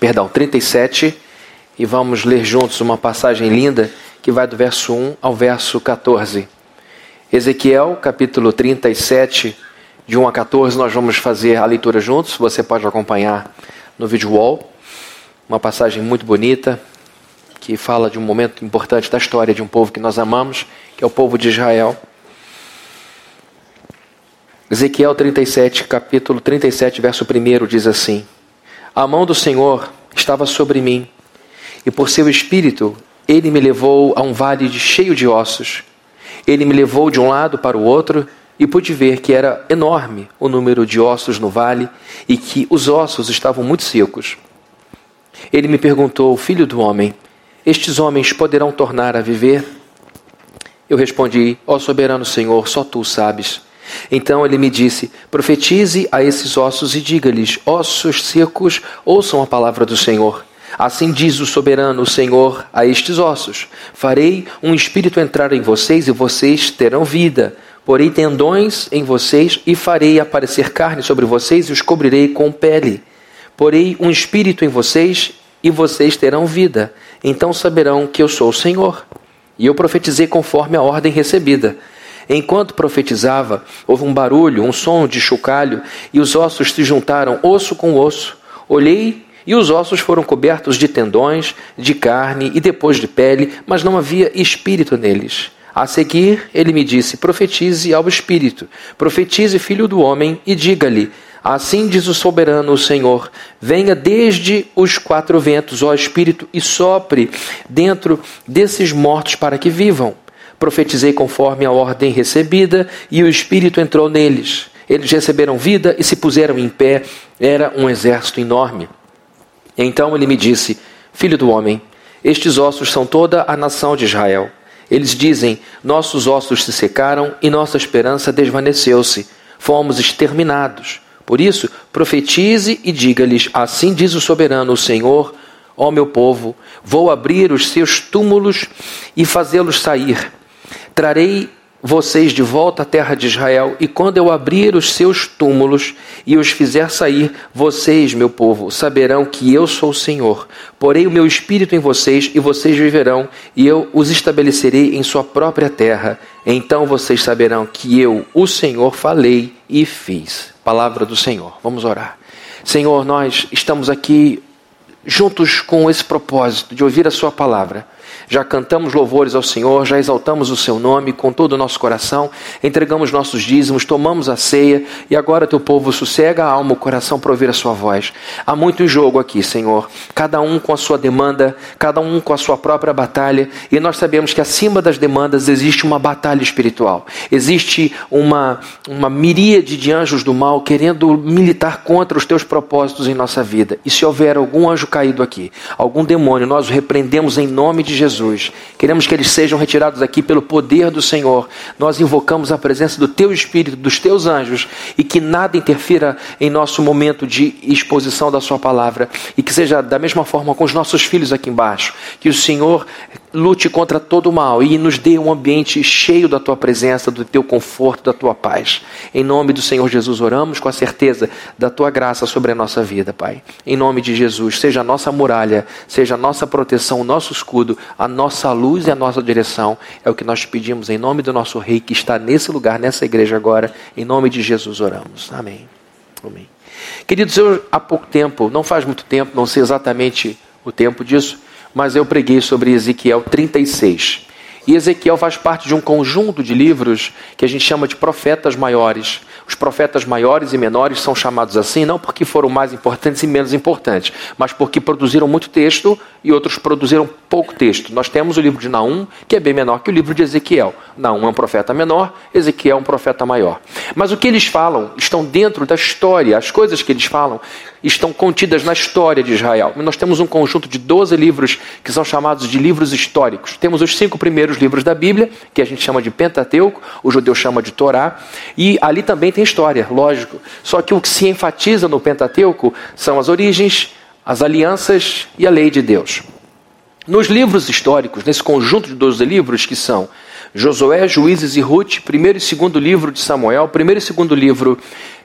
perdão, 37, e vamos ler juntos uma passagem linda que vai do verso 1 ao verso 14. Ezequiel, capítulo 37, de 1 a 14, nós vamos fazer a leitura juntos, você pode acompanhar no vídeo wall. Uma passagem muito bonita, que fala de um momento importante da história de um povo que nós amamos, que é o povo de Israel. Ezequiel 37, capítulo 37, verso 1 diz assim: A mão do Senhor estava sobre mim, e por seu espírito ele me levou a um vale cheio de ossos. Ele me levou de um lado para o outro, e pude ver que era enorme o número de ossos no vale e que os ossos estavam muito secos. Ele me perguntou: Filho do homem, estes homens poderão tornar a viver? Eu respondi: Ó soberano Senhor, só tu sabes. Então ele me disse: Profetize a esses ossos e diga-lhes: Ossos secos, ouçam a palavra do Senhor. Assim diz o soberano Senhor a estes ossos: Farei um espírito entrar em vocês e vocês terão vida. Porei tendões em vocês e farei aparecer carne sobre vocês e os cobrirei com pele. Porei um espírito em vocês e vocês terão vida. Então saberão que eu sou o Senhor. E eu profetizei conforme a ordem recebida. Enquanto profetizava, houve um barulho, um som de chocalho, e os ossos se juntaram osso com osso. Olhei e os ossos foram cobertos de tendões, de carne e depois de pele, mas não havia espírito neles. A seguir, ele me disse: Profetize ao espírito, profetize, filho do homem, e diga-lhe: Assim diz o soberano o Senhor: Venha desde os quatro ventos, ó espírito, e sopre dentro desses mortos para que vivam. Profetizei conforme a ordem recebida, e o Espírito entrou neles. Eles receberam vida e se puseram em pé. Era um exército enorme. Então ele me disse: Filho do homem, estes ossos são toda a nação de Israel. Eles dizem: Nossos ossos se secaram e nossa esperança desvaneceu-se. Fomos exterminados. Por isso, profetize e diga-lhes: Assim diz o soberano, o Senhor, ó meu povo: Vou abrir os seus túmulos e fazê-los sair Trarei vocês de volta à terra de Israel, e quando eu abrir os seus túmulos e os fizer sair, vocês, meu povo, saberão que eu sou o Senhor. Porei o meu espírito em vocês, e vocês viverão, e eu os estabelecerei em sua própria terra. Então vocês saberão que eu, o Senhor, falei e fiz. Palavra do Senhor. Vamos orar. Senhor, nós estamos aqui juntos com esse propósito de ouvir a Sua palavra já cantamos louvores ao Senhor, já exaltamos o seu nome com todo o nosso coração, entregamos nossos dízimos, tomamos a ceia e agora teu povo sossega a alma, o coração para ouvir a sua voz. Há muito em jogo aqui, Senhor, cada um com a sua demanda, cada um com a sua própria batalha, e nós sabemos que acima das demandas existe uma batalha espiritual, existe uma, uma miríade de anjos do mal querendo militar contra os teus propósitos em nossa vida. E se houver algum anjo caído aqui, algum demônio, nós o repreendemos em nome de Jesus Jesus. Queremos que eles sejam retirados aqui pelo poder do Senhor. Nós invocamos a presença do Teu Espírito, dos Teus anjos, e que nada interfira em nosso momento de exposição da Sua palavra. E que seja da mesma forma com os nossos filhos aqui embaixo. Que o Senhor lute contra todo o mal e nos dê um ambiente cheio da tua presença, do teu conforto, da tua paz. Em nome do Senhor Jesus, oramos com a certeza da tua graça sobre a nossa vida, Pai. Em nome de Jesus, seja a nossa muralha, seja a nossa proteção, o nosso escudo, a nossa luz e a nossa direção. É o que nós pedimos em nome do nosso Rei que está nesse lugar, nessa igreja agora. Em nome de Jesus, oramos. Amém. Amém. Queridos, eu há pouco tempo, não faz muito tempo, não sei exatamente o tempo disso mas eu preguei sobre Ezequiel 36. E Ezequiel faz parte de um conjunto de livros que a gente chama de profetas maiores. Os profetas maiores e menores são chamados assim não porque foram mais importantes e menos importantes, mas porque produziram muito texto e outros produziram pouco texto. Nós temos o livro de Naum, que é bem menor que o livro de Ezequiel. Naum é um profeta menor, Ezequiel é um profeta maior. Mas o que eles falam estão dentro da história, as coisas que eles falam estão contidas na história de Israel. Nós temos um conjunto de 12 livros que são chamados de livros históricos. Temos os cinco primeiros livros da Bíblia, que a gente chama de Pentateuco, o judeu chama de Torá, e ali também tem história, lógico. Só que o que se enfatiza no Pentateuco são as origens, as alianças e a lei de Deus. Nos livros históricos, nesse conjunto de 12 livros que são Josué, Juízes e Ruth, primeiro e segundo livro de Samuel, primeiro e segundo livro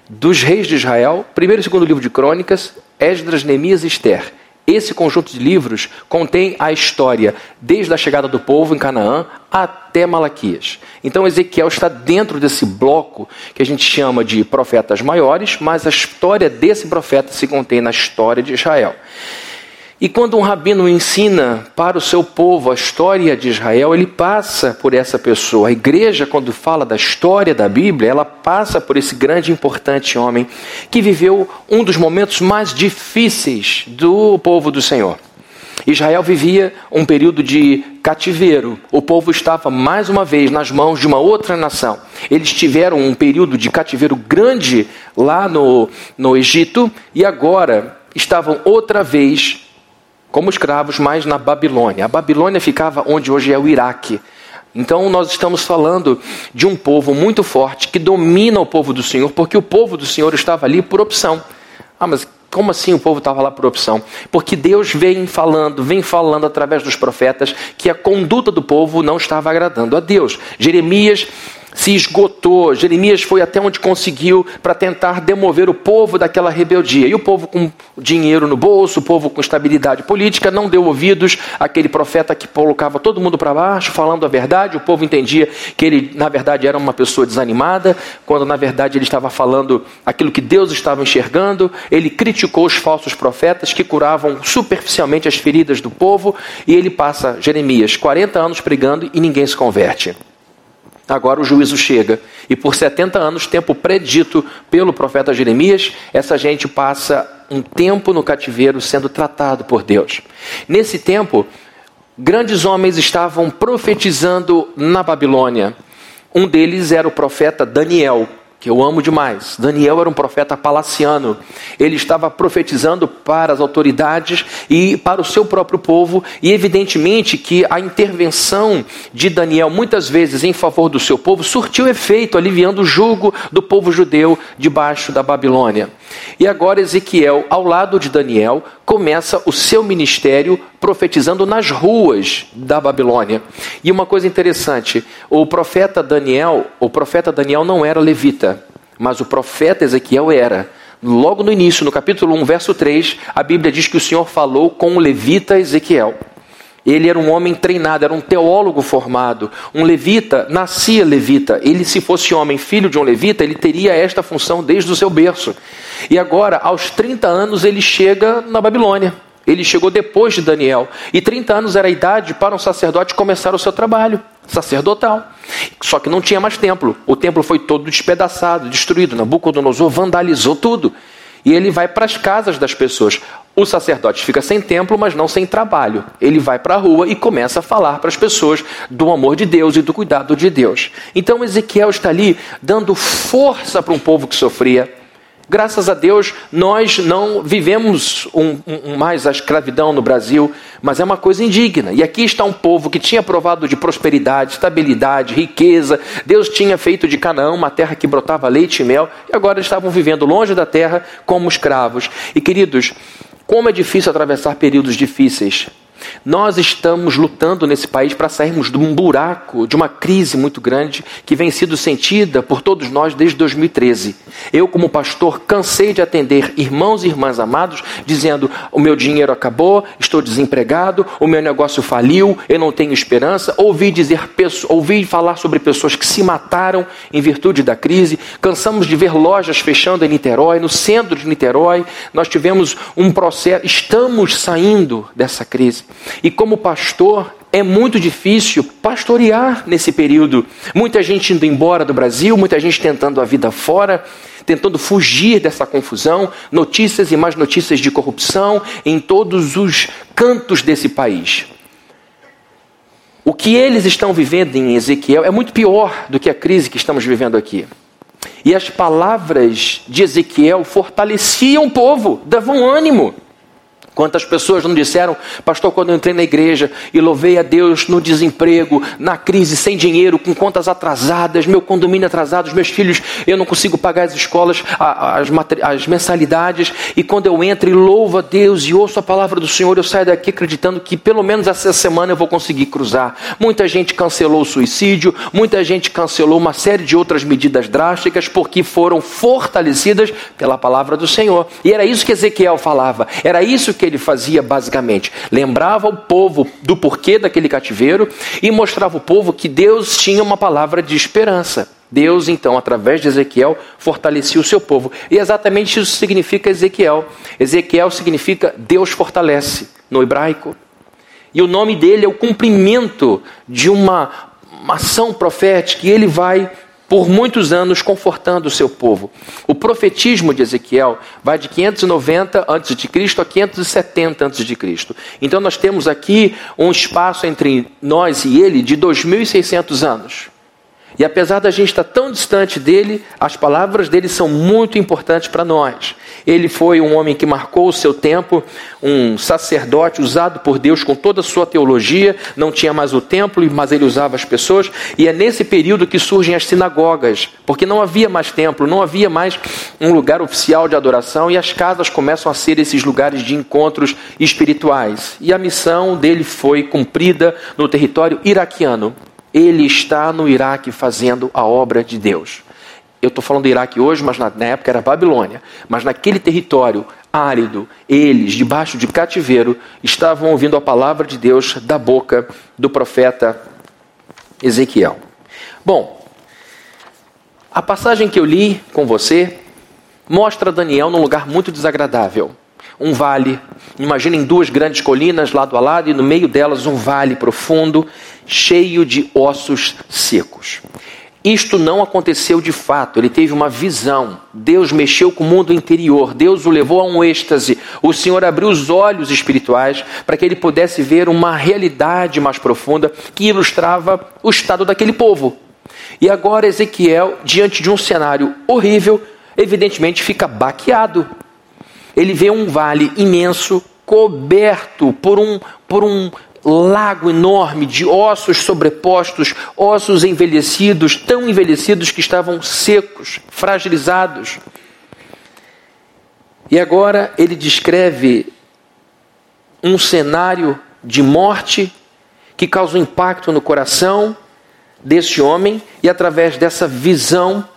dos reis de Israel, primeiro e segundo livro de Crônicas, Esdras, Neemias e Esther. Esse conjunto de livros contém a história desde a chegada do povo em Canaã até Malaquias. Então Ezequiel está dentro desse bloco que a gente chama de profetas maiores, mas a história desse profeta se contém na história de Israel. E quando um rabino ensina para o seu povo a história de Israel, ele passa por essa pessoa. A igreja, quando fala da história da Bíblia, ela passa por esse grande e importante homem que viveu um dos momentos mais difíceis do povo do Senhor. Israel vivia um período de cativeiro. O povo estava mais uma vez nas mãos de uma outra nação. Eles tiveram um período de cativeiro grande lá no, no Egito e agora estavam outra vez como escravos, mas na Babilônia. A Babilônia ficava onde hoje é o Iraque. Então nós estamos falando de um povo muito forte que domina o povo do Senhor, porque o povo do Senhor estava ali por opção. Ah, mas como assim o povo estava lá por opção? Porque Deus vem falando, vem falando através dos profetas que a conduta do povo não estava agradando a Deus. Jeremias se esgotou. Jeremias foi até onde conseguiu para tentar demover o povo daquela rebeldia. E o povo com dinheiro no bolso, o povo com estabilidade política, não deu ouvidos àquele profeta que colocava todo mundo para baixo, falando a verdade. O povo entendia que ele, na verdade, era uma pessoa desanimada, quando na verdade ele estava falando aquilo que Deus estava enxergando. Ele criticou os falsos profetas que curavam superficialmente as feridas do povo. E ele passa, Jeremias, 40 anos pregando e ninguém se converte. Agora o juízo chega. E por 70 anos, tempo predito pelo profeta Jeremias, essa gente passa um tempo no cativeiro sendo tratado por Deus. Nesse tempo, grandes homens estavam profetizando na Babilônia. Um deles era o profeta Daniel que eu amo demais. Daniel era um profeta palaciano. Ele estava profetizando para as autoridades e para o seu próprio povo, e evidentemente que a intervenção de Daniel, muitas vezes em favor do seu povo, surtiu efeito, aliviando o jugo do povo judeu debaixo da Babilônia. E agora Ezequiel, ao lado de Daniel, começa o seu ministério profetizando nas ruas da Babilônia. E uma coisa interessante, o profeta Daniel, o profeta Daniel não era levita, mas o profeta Ezequiel era. Logo no início, no capítulo 1, verso 3, a Bíblia diz que o Senhor falou com o levita Ezequiel. Ele era um homem treinado, era um teólogo formado. Um levita nascia levita. Ele, se fosse homem, filho de um levita, ele teria esta função desde o seu berço. E agora, aos 30 anos, ele chega na Babilônia. Ele chegou depois de Daniel. E 30 anos era a idade para um sacerdote começar o seu trabalho sacerdotal. Só que não tinha mais templo. O templo foi todo despedaçado, destruído. Nabucodonosor vandalizou tudo. E ele vai para as casas das pessoas. O sacerdote fica sem templo, mas não sem trabalho. Ele vai para a rua e começa a falar para as pessoas do amor de Deus e do cuidado de Deus. Então Ezequiel está ali dando força para um povo que sofria Graças a Deus, nós não vivemos um, um, mais a escravidão no Brasil, mas é uma coisa indigna. E aqui está um povo que tinha provado de prosperidade, estabilidade, riqueza. Deus tinha feito de Canaã uma terra que brotava leite e mel, e agora estavam vivendo longe da terra como escravos. E queridos, como é difícil atravessar períodos difíceis. Nós estamos lutando nesse país para sairmos de um buraco, de uma crise muito grande que vem sendo sentida por todos nós desde 2013. Eu, como pastor, cansei de atender irmãos e irmãs amados dizendo: o meu dinheiro acabou, estou desempregado, o meu negócio faliu, eu não tenho esperança. Ouvi dizer, ouvi falar sobre pessoas que se mataram em virtude da crise. Cansamos de ver lojas fechando em Niterói, no centro de Niterói. Nós tivemos um processo, estamos saindo dessa crise. E como pastor, é muito difícil pastorear nesse período. Muita gente indo embora do Brasil, muita gente tentando a vida fora, tentando fugir dessa confusão, notícias e mais notícias de corrupção em todos os cantos desse país. O que eles estão vivendo em Ezequiel é muito pior do que a crise que estamos vivendo aqui. E as palavras de Ezequiel fortaleciam o povo, davam ânimo. Quantas pessoas não disseram, pastor, quando eu entrei na igreja e louvei a Deus no desemprego, na crise, sem dinheiro, com contas atrasadas, meu condomínio atrasado, os meus filhos, eu não consigo pagar as escolas, as, as mensalidades, e quando eu entro e louvo a Deus e ouço a palavra do Senhor, eu saio daqui acreditando que pelo menos essa semana eu vou conseguir cruzar. Muita gente cancelou o suicídio, muita gente cancelou uma série de outras medidas drásticas porque foram fortalecidas pela palavra do Senhor. E era isso que Ezequiel falava, era isso que que ele fazia basicamente? Lembrava o povo do porquê daquele cativeiro e mostrava ao povo que Deus tinha uma palavra de esperança. Deus, então, através de Ezequiel, fortalecia o seu povo. E exatamente isso significa Ezequiel. Ezequiel significa Deus fortalece, no hebraico. E o nome dele é o cumprimento de uma, uma ação profética, e ele vai por muitos anos confortando o seu povo. O profetismo de Ezequiel vai de 590 a.C. a 570 a.C. Então nós temos aqui um espaço entre nós e ele de 2600 anos. E apesar da gente estar tão distante dele, as palavras dele são muito importantes para nós. Ele foi um homem que marcou o seu tempo, um sacerdote usado por Deus com toda a sua teologia, não tinha mais o templo, mas ele usava as pessoas, e é nesse período que surgem as sinagogas, porque não havia mais templo, não havia mais um lugar oficial de adoração, e as casas começam a ser esses lugares de encontros espirituais. E a missão dele foi cumprida no território iraquiano ele está no Iraque fazendo a obra de Deus. Eu estou falando do Iraque hoje, mas na, na época era Babilônia. Mas naquele território árido, eles, debaixo de cativeiro, estavam ouvindo a palavra de Deus da boca do profeta Ezequiel. Bom, a passagem que eu li com você mostra Daniel num lugar muito desagradável um vale. Imaginem duas grandes colinas lado a lado e no meio delas um vale profundo, cheio de ossos secos. Isto não aconteceu de fato, ele teve uma visão. Deus mexeu com o mundo interior, Deus o levou a um êxtase. O Senhor abriu os olhos espirituais para que ele pudesse ver uma realidade mais profunda que ilustrava o estado daquele povo. E agora Ezequiel, diante de um cenário horrível, evidentemente fica baqueado ele vê um vale imenso coberto por um, por um lago enorme de ossos sobrepostos, ossos envelhecidos, tão envelhecidos que estavam secos, fragilizados. E agora ele descreve um cenário de morte que causa um impacto no coração desse homem, e através dessa visão,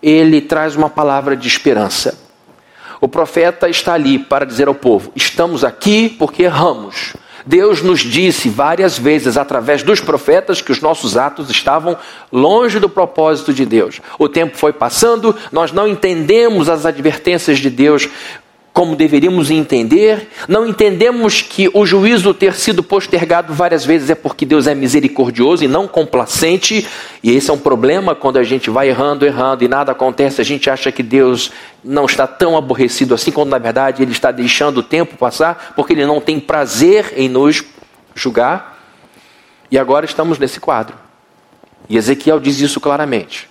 ele traz uma palavra de esperança. O profeta está ali para dizer ao povo: estamos aqui porque erramos. Deus nos disse várias vezes através dos profetas que os nossos atos estavam longe do propósito de Deus. O tempo foi passando, nós não entendemos as advertências de Deus como deveríamos entender, não entendemos que o juízo ter sido postergado várias vezes é porque Deus é misericordioso e não complacente, e esse é um problema quando a gente vai errando, errando e nada acontece, a gente acha que Deus não está tão aborrecido assim, quando na verdade Ele está deixando o tempo passar, porque Ele não tem prazer em nos julgar. E agora estamos nesse quadro. E Ezequiel diz isso claramente.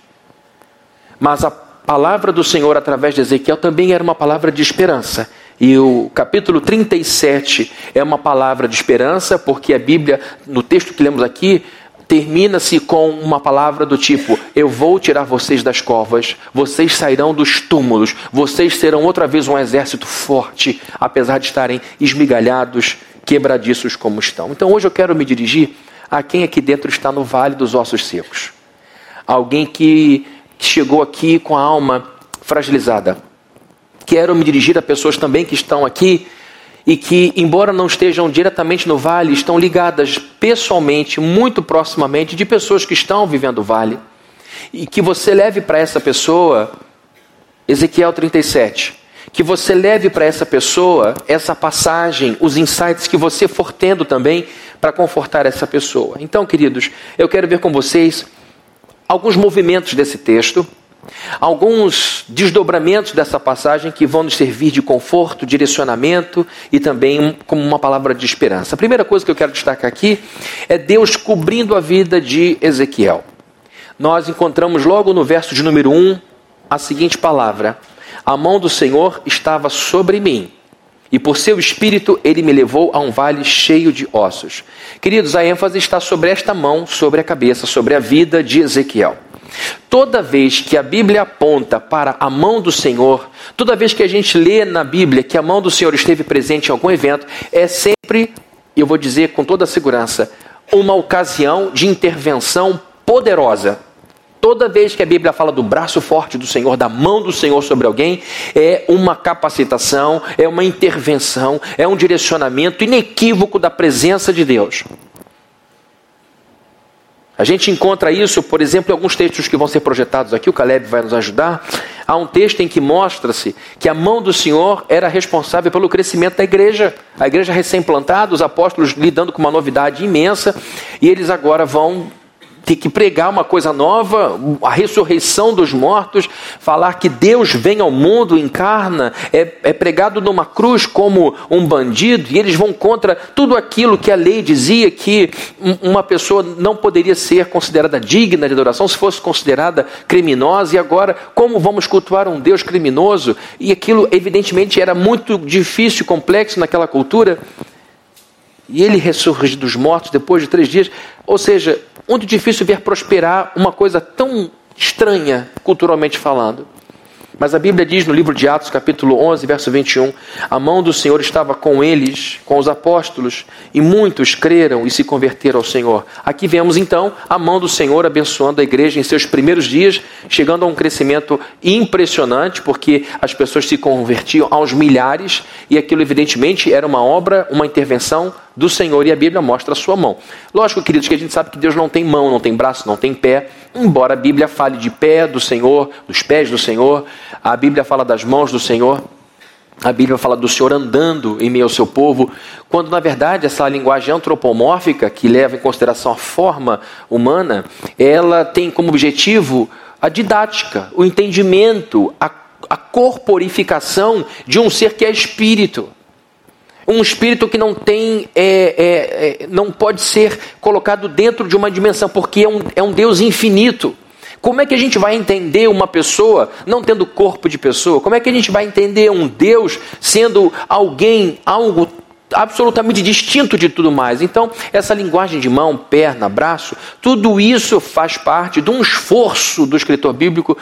Mas a palavra do Senhor através de Ezequiel também era uma palavra de esperança. E o capítulo 37 é uma palavra de esperança, porque a Bíblia, no texto que lemos aqui, termina-se com uma palavra do tipo: Eu vou tirar vocês das covas, vocês sairão dos túmulos, vocês serão outra vez um exército forte, apesar de estarem esmigalhados, quebradiços como estão. Então hoje eu quero me dirigir a quem aqui dentro está no vale dos ossos secos. Alguém que que chegou aqui com a alma fragilizada. Quero me dirigir a pessoas também que estão aqui e que, embora não estejam diretamente no vale, estão ligadas pessoalmente, muito proximamente, de pessoas que estão vivendo o vale. E que você leve para essa pessoa, Ezequiel 37, que você leve para essa pessoa essa passagem, os insights que você for tendo também para confortar essa pessoa. Então, queridos, eu quero ver com vocês alguns movimentos desse texto, alguns desdobramentos dessa passagem que vão nos servir de conforto, direcionamento e também como uma palavra de esperança. A primeira coisa que eu quero destacar aqui é Deus cobrindo a vida de Ezequiel. Nós encontramos logo no verso de número 1 a seguinte palavra: A mão do Senhor estava sobre mim e por seu espírito ele me levou a um vale cheio de ossos. Queridos, a ênfase está sobre esta mão, sobre a cabeça, sobre a vida de Ezequiel. Toda vez que a Bíblia aponta para a mão do Senhor, toda vez que a gente lê na Bíblia que a mão do Senhor esteve presente em algum evento, é sempre, eu vou dizer com toda segurança, uma ocasião de intervenção poderosa. Toda vez que a Bíblia fala do braço forte do Senhor, da mão do Senhor sobre alguém, é uma capacitação, é uma intervenção, é um direcionamento inequívoco da presença de Deus. A gente encontra isso, por exemplo, em alguns textos que vão ser projetados aqui, o Caleb vai nos ajudar. Há um texto em que mostra-se que a mão do Senhor era responsável pelo crescimento da igreja. A igreja recém-plantada, os apóstolos lidando com uma novidade imensa, e eles agora vão ter que pregar uma coisa nova, a ressurreição dos mortos, falar que Deus vem ao mundo, encarna, é, é, pregado numa cruz como um bandido, e eles vão contra tudo aquilo que a lei dizia que uma pessoa não poderia ser considerada digna de adoração se fosse considerada criminosa, e agora, como vamos cultuar um Deus criminoso? E aquilo, evidentemente, era muito difícil, complexo naquela cultura. E ele ressurge dos mortos depois de três dias. Ou seja, muito difícil ver prosperar uma coisa tão estranha, culturalmente falando. Mas a Bíblia diz no livro de Atos, capítulo 11, verso 21, a mão do Senhor estava com eles, com os apóstolos, e muitos creram e se converteram ao Senhor. Aqui vemos então a mão do Senhor abençoando a igreja em seus primeiros dias, chegando a um crescimento impressionante, porque as pessoas se convertiam aos milhares, e aquilo evidentemente era uma obra, uma intervenção do Senhor e a Bíblia mostra a sua mão. Lógico, queridos, que a gente sabe que Deus não tem mão, não tem braço, não tem pé, embora a Bíblia fale de pé do Senhor, dos pés do Senhor, a Bíblia fala das mãos do Senhor. A Bíblia fala do Senhor andando em meio ao seu povo, quando na verdade essa linguagem antropomórfica, que leva em consideração a forma humana, ela tem como objetivo a didática, o entendimento, a, a corporificação de um ser que é espírito um espírito que não tem, é, é, é, não pode ser colocado dentro de uma dimensão, porque é um, é um Deus infinito. Como é que a gente vai entender uma pessoa não tendo corpo de pessoa? Como é que a gente vai entender um Deus sendo alguém, algo absolutamente distinto de tudo mais? Então, essa linguagem de mão, perna, braço, tudo isso faz parte de um esforço do escritor bíblico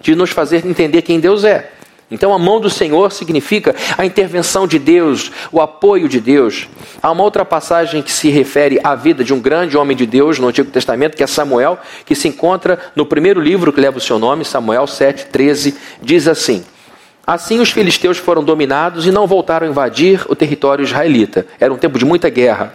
de nos fazer entender quem Deus é. Então, a mão do Senhor significa a intervenção de Deus, o apoio de Deus. Há uma outra passagem que se refere à vida de um grande homem de Deus no Antigo Testamento, que é Samuel, que se encontra no primeiro livro que leva o seu nome, Samuel 7, 13, diz assim: Assim os filisteus foram dominados e não voltaram a invadir o território israelita. Era um tempo de muita guerra.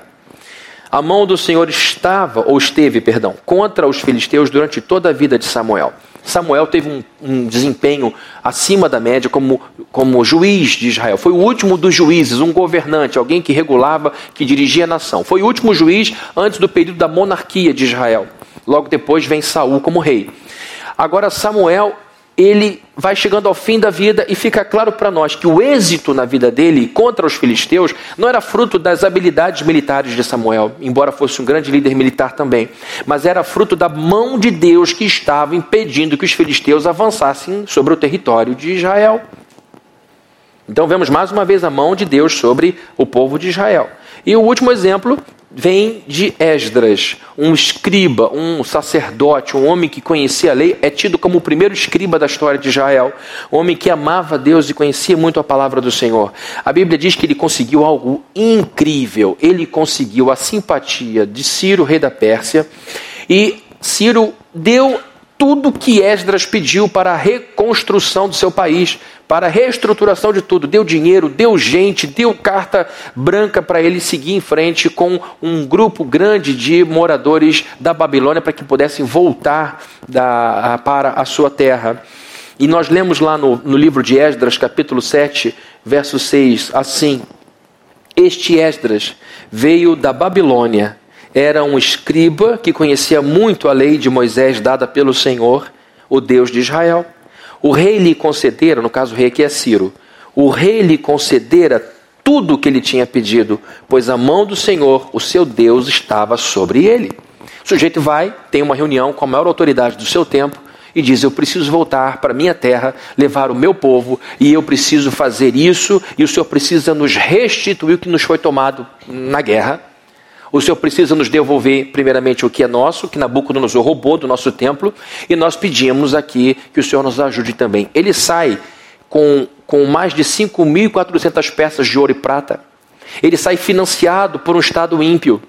A mão do Senhor estava, ou esteve, perdão, contra os filisteus durante toda a vida de Samuel. Samuel teve um, um, desempenho acima da média como, como juiz de Israel. Foi o último dos juízes, um governante, alguém que regulava, que dirigia a nação. Foi o último juiz antes do período da monarquia de Israel. Logo depois vem Saul como rei. Agora Samuel ele vai chegando ao fim da vida e fica claro para nós que o êxito na vida dele contra os filisteus não era fruto das habilidades militares de Samuel, embora fosse um grande líder militar também, mas era fruto da mão de Deus que estava impedindo que os filisteus avançassem sobre o território de Israel. Então vemos mais uma vez a mão de Deus sobre o povo de Israel. E o último exemplo vem de Esdras, um escriba, um sacerdote, um homem que conhecia a lei, é tido como o primeiro escriba da história de Israel, um homem que amava Deus e conhecia muito a palavra do Senhor. A Bíblia diz que ele conseguiu algo incrível, ele conseguiu a simpatia de Ciro, rei da Pérsia, e Ciro deu tudo que Esdras pediu para a reconstrução do seu país para a reestruturação de tudo. Deu dinheiro, deu gente, deu carta branca para ele seguir em frente com um grupo grande de moradores da Babilônia para que pudessem voltar da, para a sua terra. E nós lemos lá no, no livro de Esdras, capítulo 7, verso 6, assim: Este Esdras veio da Babilônia, era um escriba que conhecia muito a lei de Moisés dada pelo Senhor, o Deus de Israel. O rei lhe concedera, no caso o rei aqui é Ciro, o rei lhe concedera tudo o que ele tinha pedido, pois a mão do Senhor, o seu Deus, estava sobre ele. O sujeito vai, tem uma reunião com a maior autoridade do seu tempo e diz: Eu preciso voltar para minha terra, levar o meu povo, e eu preciso fazer isso, e o Senhor precisa nos restituir o que nos foi tomado na guerra. O Senhor precisa nos devolver, primeiramente, o que é nosso, que Nabucodonosor roubou do nosso templo, e nós pedimos aqui que o Senhor nos ajude também. Ele sai com, com mais de 5.400 peças de ouro e prata. Ele sai financiado por um Estado ímpio.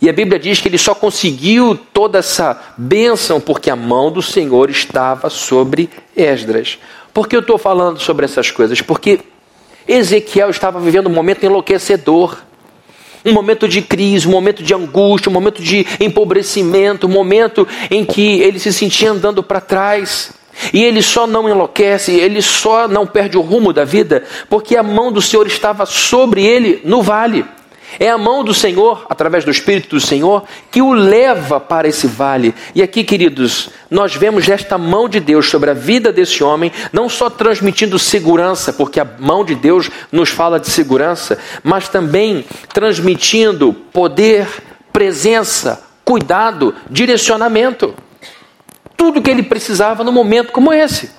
E a Bíblia diz que ele só conseguiu toda essa bênção porque a mão do Senhor estava sobre Esdras. Por que eu estou falando sobre essas coisas? Porque Ezequiel estava vivendo um momento enlouquecedor. Um momento de crise, um momento de angústia, um momento de empobrecimento, um momento em que ele se sentia andando para trás. E ele só não enlouquece, ele só não perde o rumo da vida, porque a mão do Senhor estava sobre ele no vale. É a mão do Senhor, através do Espírito do Senhor, que o leva para esse vale. E aqui, queridos, nós vemos esta mão de Deus sobre a vida desse homem, não só transmitindo segurança, porque a mão de Deus nos fala de segurança, mas também transmitindo poder, presença, cuidado, direcionamento. Tudo que ele precisava num momento como esse.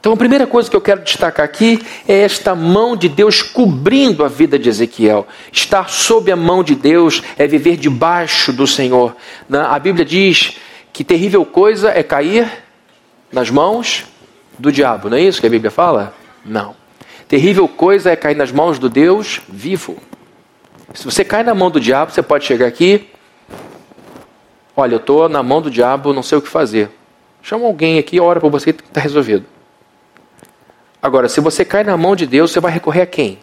Então, a primeira coisa que eu quero destacar aqui é esta mão de Deus cobrindo a vida de Ezequiel. Estar sob a mão de Deus é viver debaixo do Senhor. A Bíblia diz que terrível coisa é cair nas mãos do diabo, não é isso que a Bíblia fala? Não. Terrível coisa é cair nas mãos do Deus vivo. Se você cai na mão do diabo, você pode chegar aqui. Olha, eu estou na mão do diabo, não sei o que fazer. Chama alguém aqui, ora para você está resolvido. Agora, se você cai na mão de Deus, você vai recorrer a quem?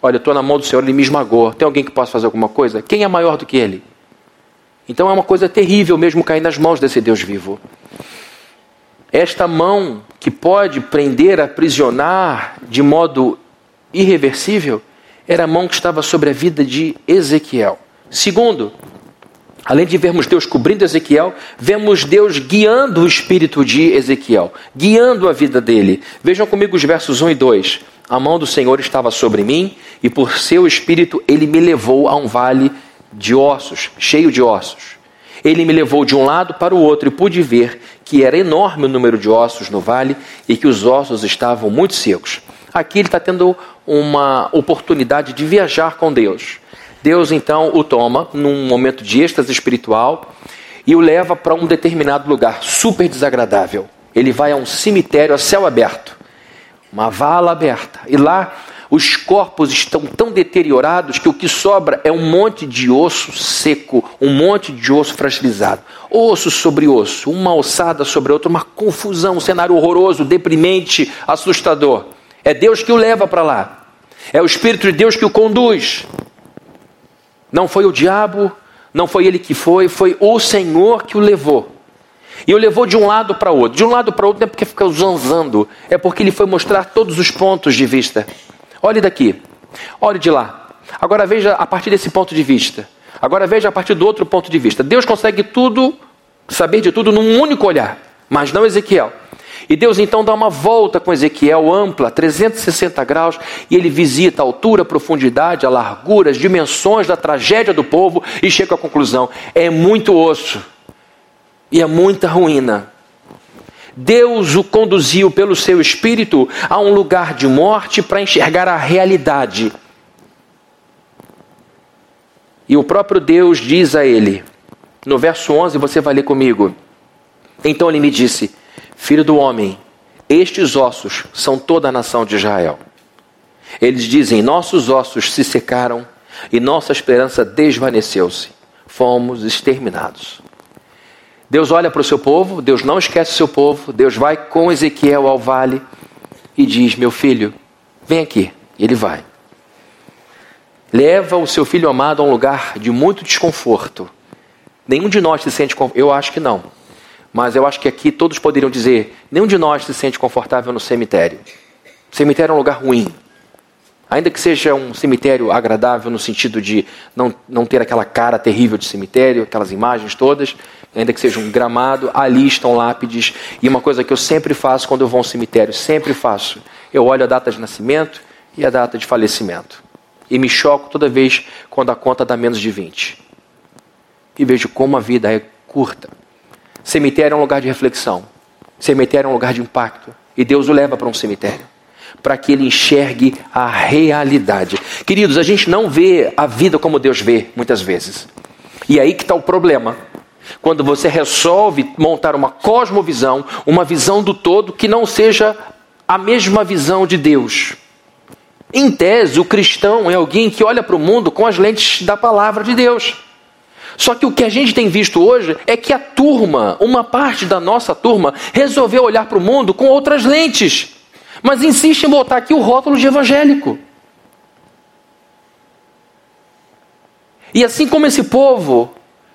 Olha, eu estou na mão do Senhor, ele me esmagou. Tem alguém que possa fazer alguma coisa? Quem é maior do que ele? Então é uma coisa terrível mesmo cair nas mãos desse Deus vivo. Esta mão que pode prender, aprisionar de modo irreversível, era a mão que estava sobre a vida de Ezequiel. Segundo, Além de vermos Deus cobrindo Ezequiel, vemos Deus guiando o espírito de Ezequiel, guiando a vida dele. Vejam comigo os versos 1 e 2. A mão do Senhor estava sobre mim, e por seu espírito ele me levou a um vale de ossos, cheio de ossos. Ele me levou de um lado para o outro e pude ver que era enorme o número de ossos no vale e que os ossos estavam muito secos. Aqui ele está tendo uma oportunidade de viajar com Deus. Deus então o toma num momento de êxtase espiritual e o leva para um determinado lugar super desagradável. Ele vai a um cemitério a céu aberto, uma vala aberta, e lá os corpos estão tão deteriorados que o que sobra é um monte de osso seco, um monte de osso fragilizado. Osso sobre osso, uma ossada sobre outra, uma confusão, um cenário horroroso, deprimente, assustador. É Deus que o leva para lá. É o Espírito de Deus que o conduz. Não foi o diabo, não foi ele que foi, foi o Senhor que o levou. E o levou de um lado para outro. De um lado para outro não é porque fica zanzando, é porque ele foi mostrar todos os pontos de vista. Olhe daqui, olhe de lá. Agora veja a partir desse ponto de vista. Agora veja a partir do outro ponto de vista. Deus consegue tudo, saber de tudo num único olhar, mas não Ezequiel. E Deus então dá uma volta com Ezequiel ampla, 360 graus, e ele visita a altura, a profundidade, a largura, as dimensões da tragédia do povo e chega à conclusão: é muito osso e é muita ruína. Deus o conduziu pelo seu espírito a um lugar de morte para enxergar a realidade. E o próprio Deus diz a ele, no verso 11, você vai ler comigo. Então ele me disse: Filho do homem, estes ossos são toda a nação de Israel. Eles dizem: Nossos ossos se secaram e nossa esperança desvaneceu-se. Fomos exterminados. Deus olha para o seu povo, Deus não esquece o seu povo, Deus vai com Ezequiel ao vale e diz: Meu filho, vem aqui. Ele vai. Leva o seu filho amado a um lugar de muito desconforto. Nenhum de nós se sente. Eu acho que não. Mas eu acho que aqui todos poderiam dizer: nenhum de nós se sente confortável no cemitério. O cemitério é um lugar ruim. Ainda que seja um cemitério agradável no sentido de não, não ter aquela cara terrível de cemitério, aquelas imagens todas, ainda que seja um gramado, ali estão lápides. E uma coisa que eu sempre faço quando eu vou a um cemitério, sempre faço, eu olho a data de nascimento e a data de falecimento. E me choco toda vez quando a conta dá menos de 20. E vejo como a vida é curta. Cemitério é um lugar de reflexão. Cemitério é um lugar de impacto. E Deus o leva para um cemitério. Para que ele enxergue a realidade. Queridos, a gente não vê a vida como Deus vê, muitas vezes. E aí que está o problema. Quando você resolve montar uma cosmovisão, uma visão do todo que não seja a mesma visão de Deus. Em tese, o cristão é alguém que olha para o mundo com as lentes da palavra de Deus. Só que o que a gente tem visto hoje é que a turma, uma parte da nossa turma, resolveu olhar para o mundo com outras lentes, mas insiste em botar aqui o rótulo de evangélico. E assim como esse povo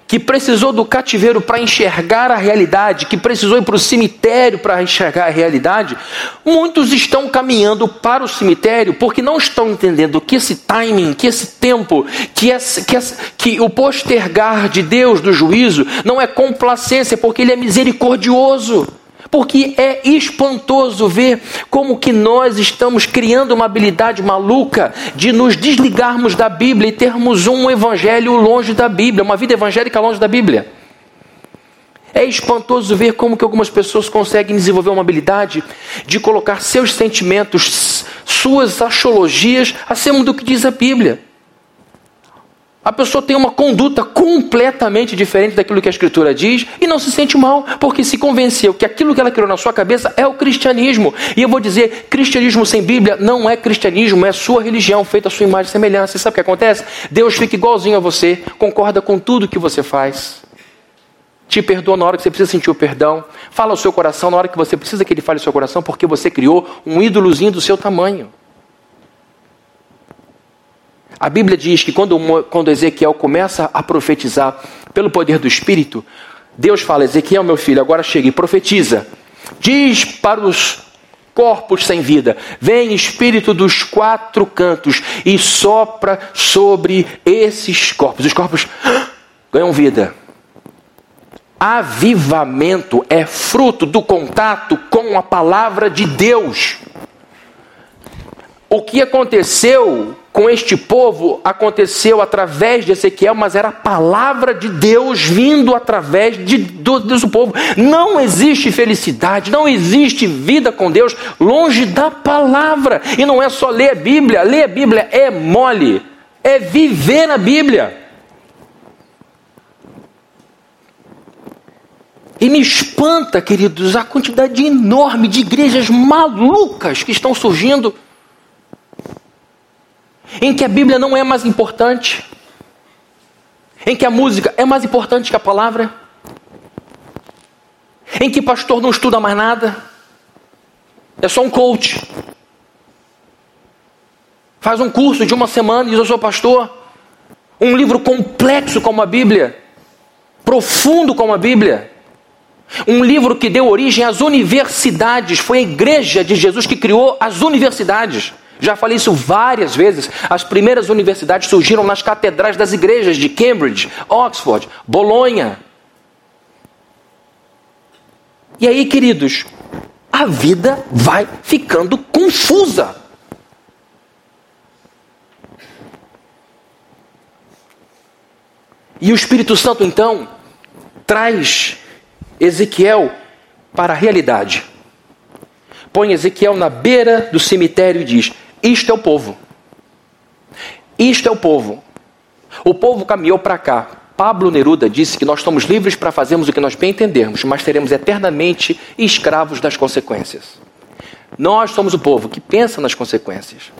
que precisou do cativeiro para enxergar a realidade, que precisou ir para o cemitério para enxergar a realidade, muitos estão caminhando para o cemitério porque não estão entendendo que esse timing, que esse tempo, que, esse, que, esse, que o postergar de Deus do juízo não é complacência, porque Ele é misericordioso. Porque é espantoso ver como que nós estamos criando uma habilidade maluca de nos desligarmos da Bíblia e termos um evangelho longe da Bíblia, uma vida evangélica longe da Bíblia. É espantoso ver como que algumas pessoas conseguem desenvolver uma habilidade de colocar seus sentimentos, suas axiologias acima do que diz a Bíblia. A pessoa tem uma conduta completamente diferente daquilo que a Escritura diz e não se sente mal, porque se convenceu que aquilo que ela criou na sua cabeça é o cristianismo. E eu vou dizer: cristianismo sem Bíblia não é cristianismo, é sua religião feita à sua imagem e semelhança. E sabe o que acontece? Deus fica igualzinho a você, concorda com tudo que você faz. Te perdoa na hora que você precisa sentir o perdão. Fala o seu coração na hora que você precisa que ele fale o seu coração, porque você criou um ídolozinho do seu tamanho. A Bíblia diz que quando, quando Ezequiel começa a profetizar pelo poder do Espírito, Deus fala: Ezequiel, meu filho, agora chega e profetiza. Diz para os corpos sem vida: Vem Espírito dos quatro cantos e sopra sobre esses corpos. Os corpos ganham vida. Avivamento é fruto do contato com a palavra de Deus. O que aconteceu com este povo aconteceu através de Ezequiel, mas era a palavra de Deus vindo através de, do, do povo. Não existe felicidade, não existe vida com Deus longe da palavra. E não é só ler a Bíblia, ler a Bíblia é mole, é viver na Bíblia. E me espanta, queridos, a quantidade enorme de igrejas malucas que estão surgindo em que a Bíblia não é mais importante, em que a música é mais importante que a palavra, em que pastor não estuda mais nada, é só um coach. Faz um curso de uma semana e diz: Eu sou pastor. Um livro complexo como a Bíblia, profundo como a Bíblia. Um livro que deu origem às universidades. Foi a igreja de Jesus que criou as universidades. Já falei isso várias vezes. As primeiras universidades surgiram nas catedrais das igrejas de Cambridge, Oxford, Bolonha. E aí, queridos, a vida vai ficando confusa. E o Espírito Santo então traz Ezequiel para a realidade. Põe Ezequiel na beira do cemitério e diz: isto é o povo. Isto é o povo. O povo caminhou para cá. Pablo Neruda disse que nós estamos livres para fazermos o que nós bem entendermos, mas seremos eternamente escravos das consequências. Nós somos o povo que pensa nas consequências.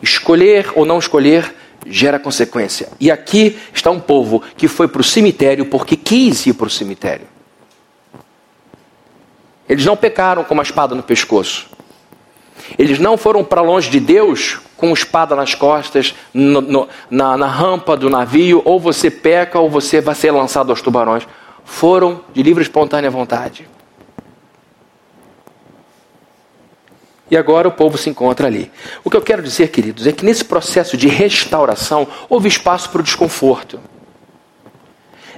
Escolher ou não escolher gera consequência. E aqui está um povo que foi para o cemitério porque quis ir para o cemitério. Eles não pecaram com uma espada no pescoço. Eles não foram para longe de Deus com espada nas costas, no, no, na, na rampa do navio, ou você peca ou você vai ser lançado aos tubarões. Foram de livre e espontânea vontade. E agora o povo se encontra ali. O que eu quero dizer, queridos, é que nesse processo de restauração houve espaço para o desconforto.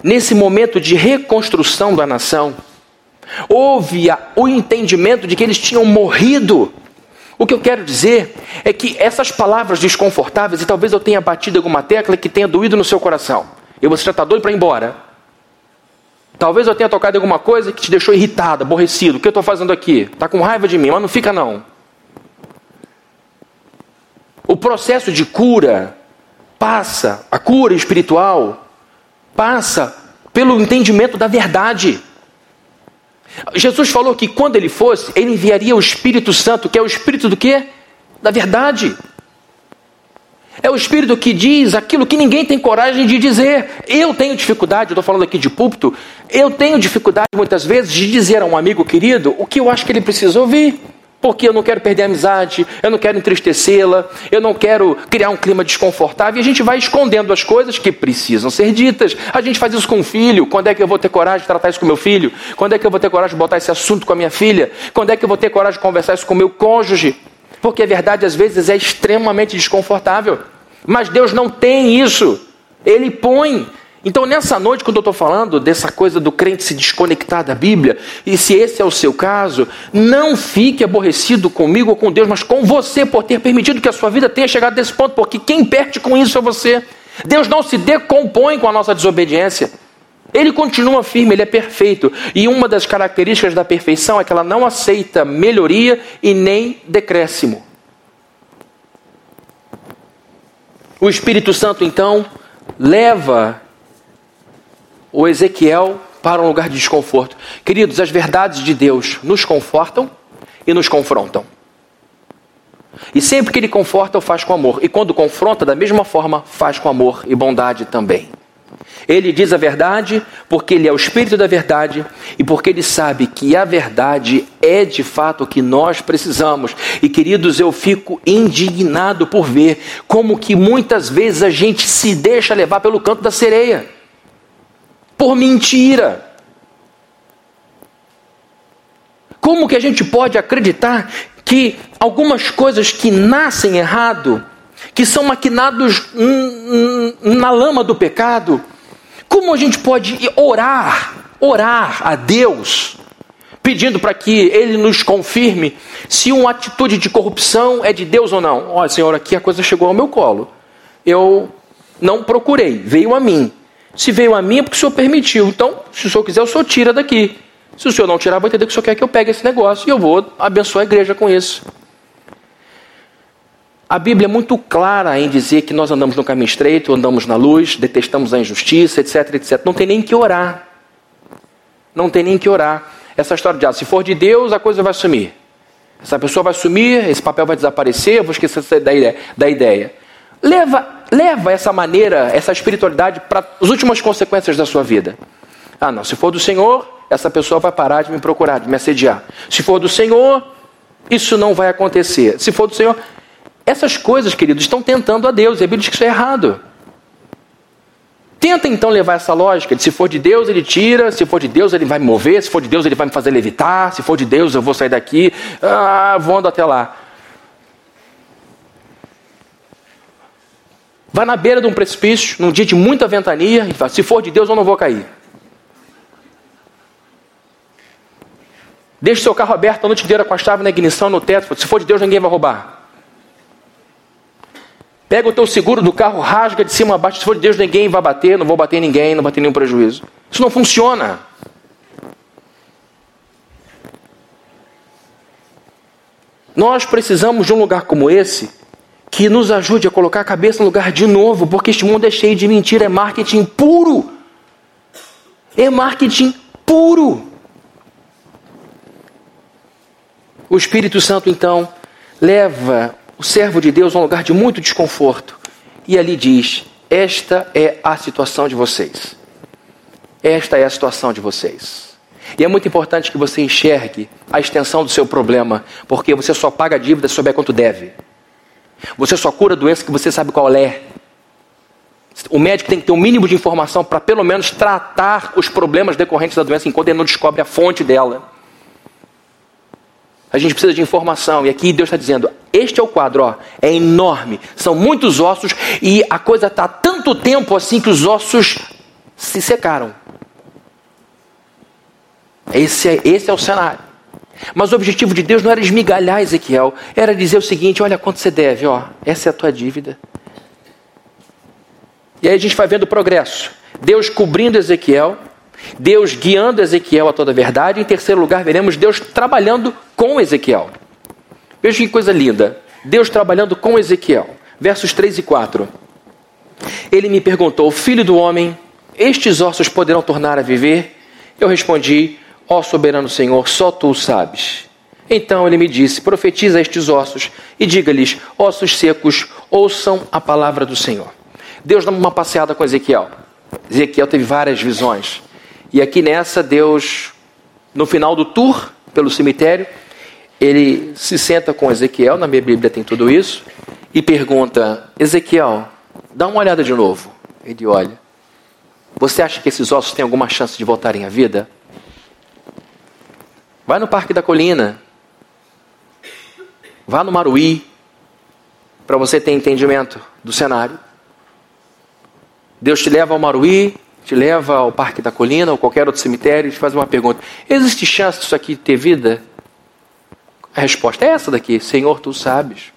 Nesse momento de reconstrução da nação, houve o entendimento de que eles tinham morrido o que eu quero dizer é que essas palavras desconfortáveis, e talvez eu tenha batido alguma tecla que tenha doído no seu coração, e você já está doido para ir embora. Talvez eu tenha tocado alguma coisa que te deixou irritado, aborrecido. O que eu estou fazendo aqui? Está com raiva de mim, mas não fica não. O processo de cura passa, a cura espiritual, passa pelo entendimento da verdade. Jesus falou que quando ele fosse, ele enviaria o Espírito Santo, que é o Espírito do quê? Da verdade. É o Espírito que diz aquilo que ninguém tem coragem de dizer. Eu tenho dificuldade, estou falando aqui de púlpito, eu tenho dificuldade muitas vezes de dizer a um amigo querido o que eu acho que ele precisa ouvir. Porque eu não quero perder a amizade, eu não quero entristecê-la, eu não quero criar um clima desconfortável e a gente vai escondendo as coisas que precisam ser ditas. A gente faz isso com o filho. Quando é que eu vou ter coragem de tratar isso com meu filho? Quando é que eu vou ter coragem de botar esse assunto com a minha filha? Quando é que eu vou ter coragem de conversar isso com o meu cônjuge? Porque a verdade às vezes é extremamente desconfortável. Mas Deus não tem isso. Ele põe então, nessa noite, quando eu estou falando dessa coisa do crente se desconectar da Bíblia, e se esse é o seu caso, não fique aborrecido comigo ou com Deus, mas com você por ter permitido que a sua vida tenha chegado nesse ponto, porque quem perde com isso é você. Deus não se decompõe com a nossa desobediência. Ele continua firme, ele é perfeito. E uma das características da perfeição é que ela não aceita melhoria e nem decréscimo. O Espírito Santo, então, leva o Ezequiel para um lugar de desconforto. Queridos, as verdades de Deus nos confortam e nos confrontam. E sempre que ele conforta, o faz com amor. E quando confronta, da mesma forma, faz com amor e bondade também. Ele diz a verdade porque ele é o espírito da verdade e porque ele sabe que a verdade é de fato o que nós precisamos. E queridos, eu fico indignado por ver como que muitas vezes a gente se deixa levar pelo canto da sereia por mentira. Como que a gente pode acreditar que algumas coisas que nascem errado, que são maquinados na lama do pecado, como a gente pode orar, orar a Deus, pedindo para que Ele nos confirme se uma atitude de corrupção é de Deus ou não? Olha, Senhor, aqui a coisa chegou ao meu colo. Eu não procurei, veio a mim. Se veio a é porque o senhor permitiu. Então, se o senhor quiser, o senhor tira daqui. Se o senhor não tirar, vou entender que o senhor quer que eu pegue esse negócio. E eu vou abençoar a igreja com isso. A Bíblia é muito clara em dizer que nós andamos no caminho estreito, andamos na luz, detestamos a injustiça, etc, etc. Não tem nem que orar. Não tem nem que orar. Essa história de, ah, se for de Deus, a coisa vai sumir. Essa pessoa vai sumir, esse papel vai desaparecer, eu vou esquecer da ideia. Da ideia. Leva leva essa maneira, essa espiritualidade para as últimas consequências da sua vida. Ah, não, se for do Senhor, essa pessoa vai parar de me procurar, de me assediar. Se for do Senhor, isso não vai acontecer. Se for do Senhor, essas coisas, queridos, estão tentando a Deus, e a Bíblia diz que isso é errado. Tenta então levar essa lógica de se for de Deus ele tira, se for de Deus ele vai me mover, se for de Deus ele vai me fazer levitar, se for de Deus eu vou sair daqui, ah, vou andar até lá. Vai na beira de um precipício, num dia de muita ventania, e fala: se for de Deus, eu não vou cair. Deixe seu carro aberto a noite inteira com a chave na ignição, no teto. Se for de Deus, ninguém vai roubar. Pega o teu seguro do carro, rasga de cima a baixo. Se for de Deus, ninguém vai bater, não vou bater ninguém, não vai ter nenhum prejuízo. Isso não funciona. Nós precisamos de um lugar como esse que nos ajude a colocar a cabeça no lugar de novo, porque este mundo é cheio de mentira, é marketing puro. É marketing puro. O Espírito Santo, então, leva o servo de Deus a um lugar de muito desconforto e ali diz: Esta é a situação de vocês. Esta é a situação de vocês. E é muito importante que você enxergue a extensão do seu problema, porque você só paga a dívida se souber quanto deve. Você só cura a doença que você sabe qual é. O médico tem que ter um mínimo de informação para pelo menos tratar os problemas decorrentes da doença enquanto ele não descobre a fonte dela. A gente precisa de informação. E aqui Deus está dizendo: este é o quadro, ó, é enorme. São muitos ossos e a coisa está tanto tempo assim que os ossos se secaram. Esse é, esse é o cenário. Mas o objetivo de Deus não era esmigalhar Ezequiel, era dizer o seguinte: olha quanto você deve, ó, essa é a tua dívida. E aí a gente vai vendo o progresso. Deus cobrindo Ezequiel, Deus guiando Ezequiel a toda a verdade. Em terceiro lugar, veremos Deus trabalhando com Ezequiel. Veja que coisa linda. Deus trabalhando com Ezequiel. Versos 3 e 4. Ele me perguntou: Filho do homem, estes ossos poderão tornar a viver? Eu respondi: Ó soberano Senhor, só tu sabes. Então ele me disse: Profetiza estes ossos e diga-lhes: Ossos secos, ouçam a palavra do Senhor. Deus dá uma passeada com Ezequiel. Ezequiel teve várias visões. E aqui nessa, Deus, no final do tour pelo cemitério, ele se senta com Ezequiel, na minha Bíblia tem tudo isso, e pergunta: Ezequiel, dá uma olhada de novo. Ele olha. Você acha que esses ossos têm alguma chance de voltarem à vida? Vai no Parque da Colina. Vá no Maruí. Para você ter entendimento do cenário. Deus te leva ao Maruí, te leva ao Parque da Colina ou qualquer outro cemitério e te faz uma pergunta: existe chance disso aqui ter vida? A resposta é essa daqui: Senhor, tu sabes.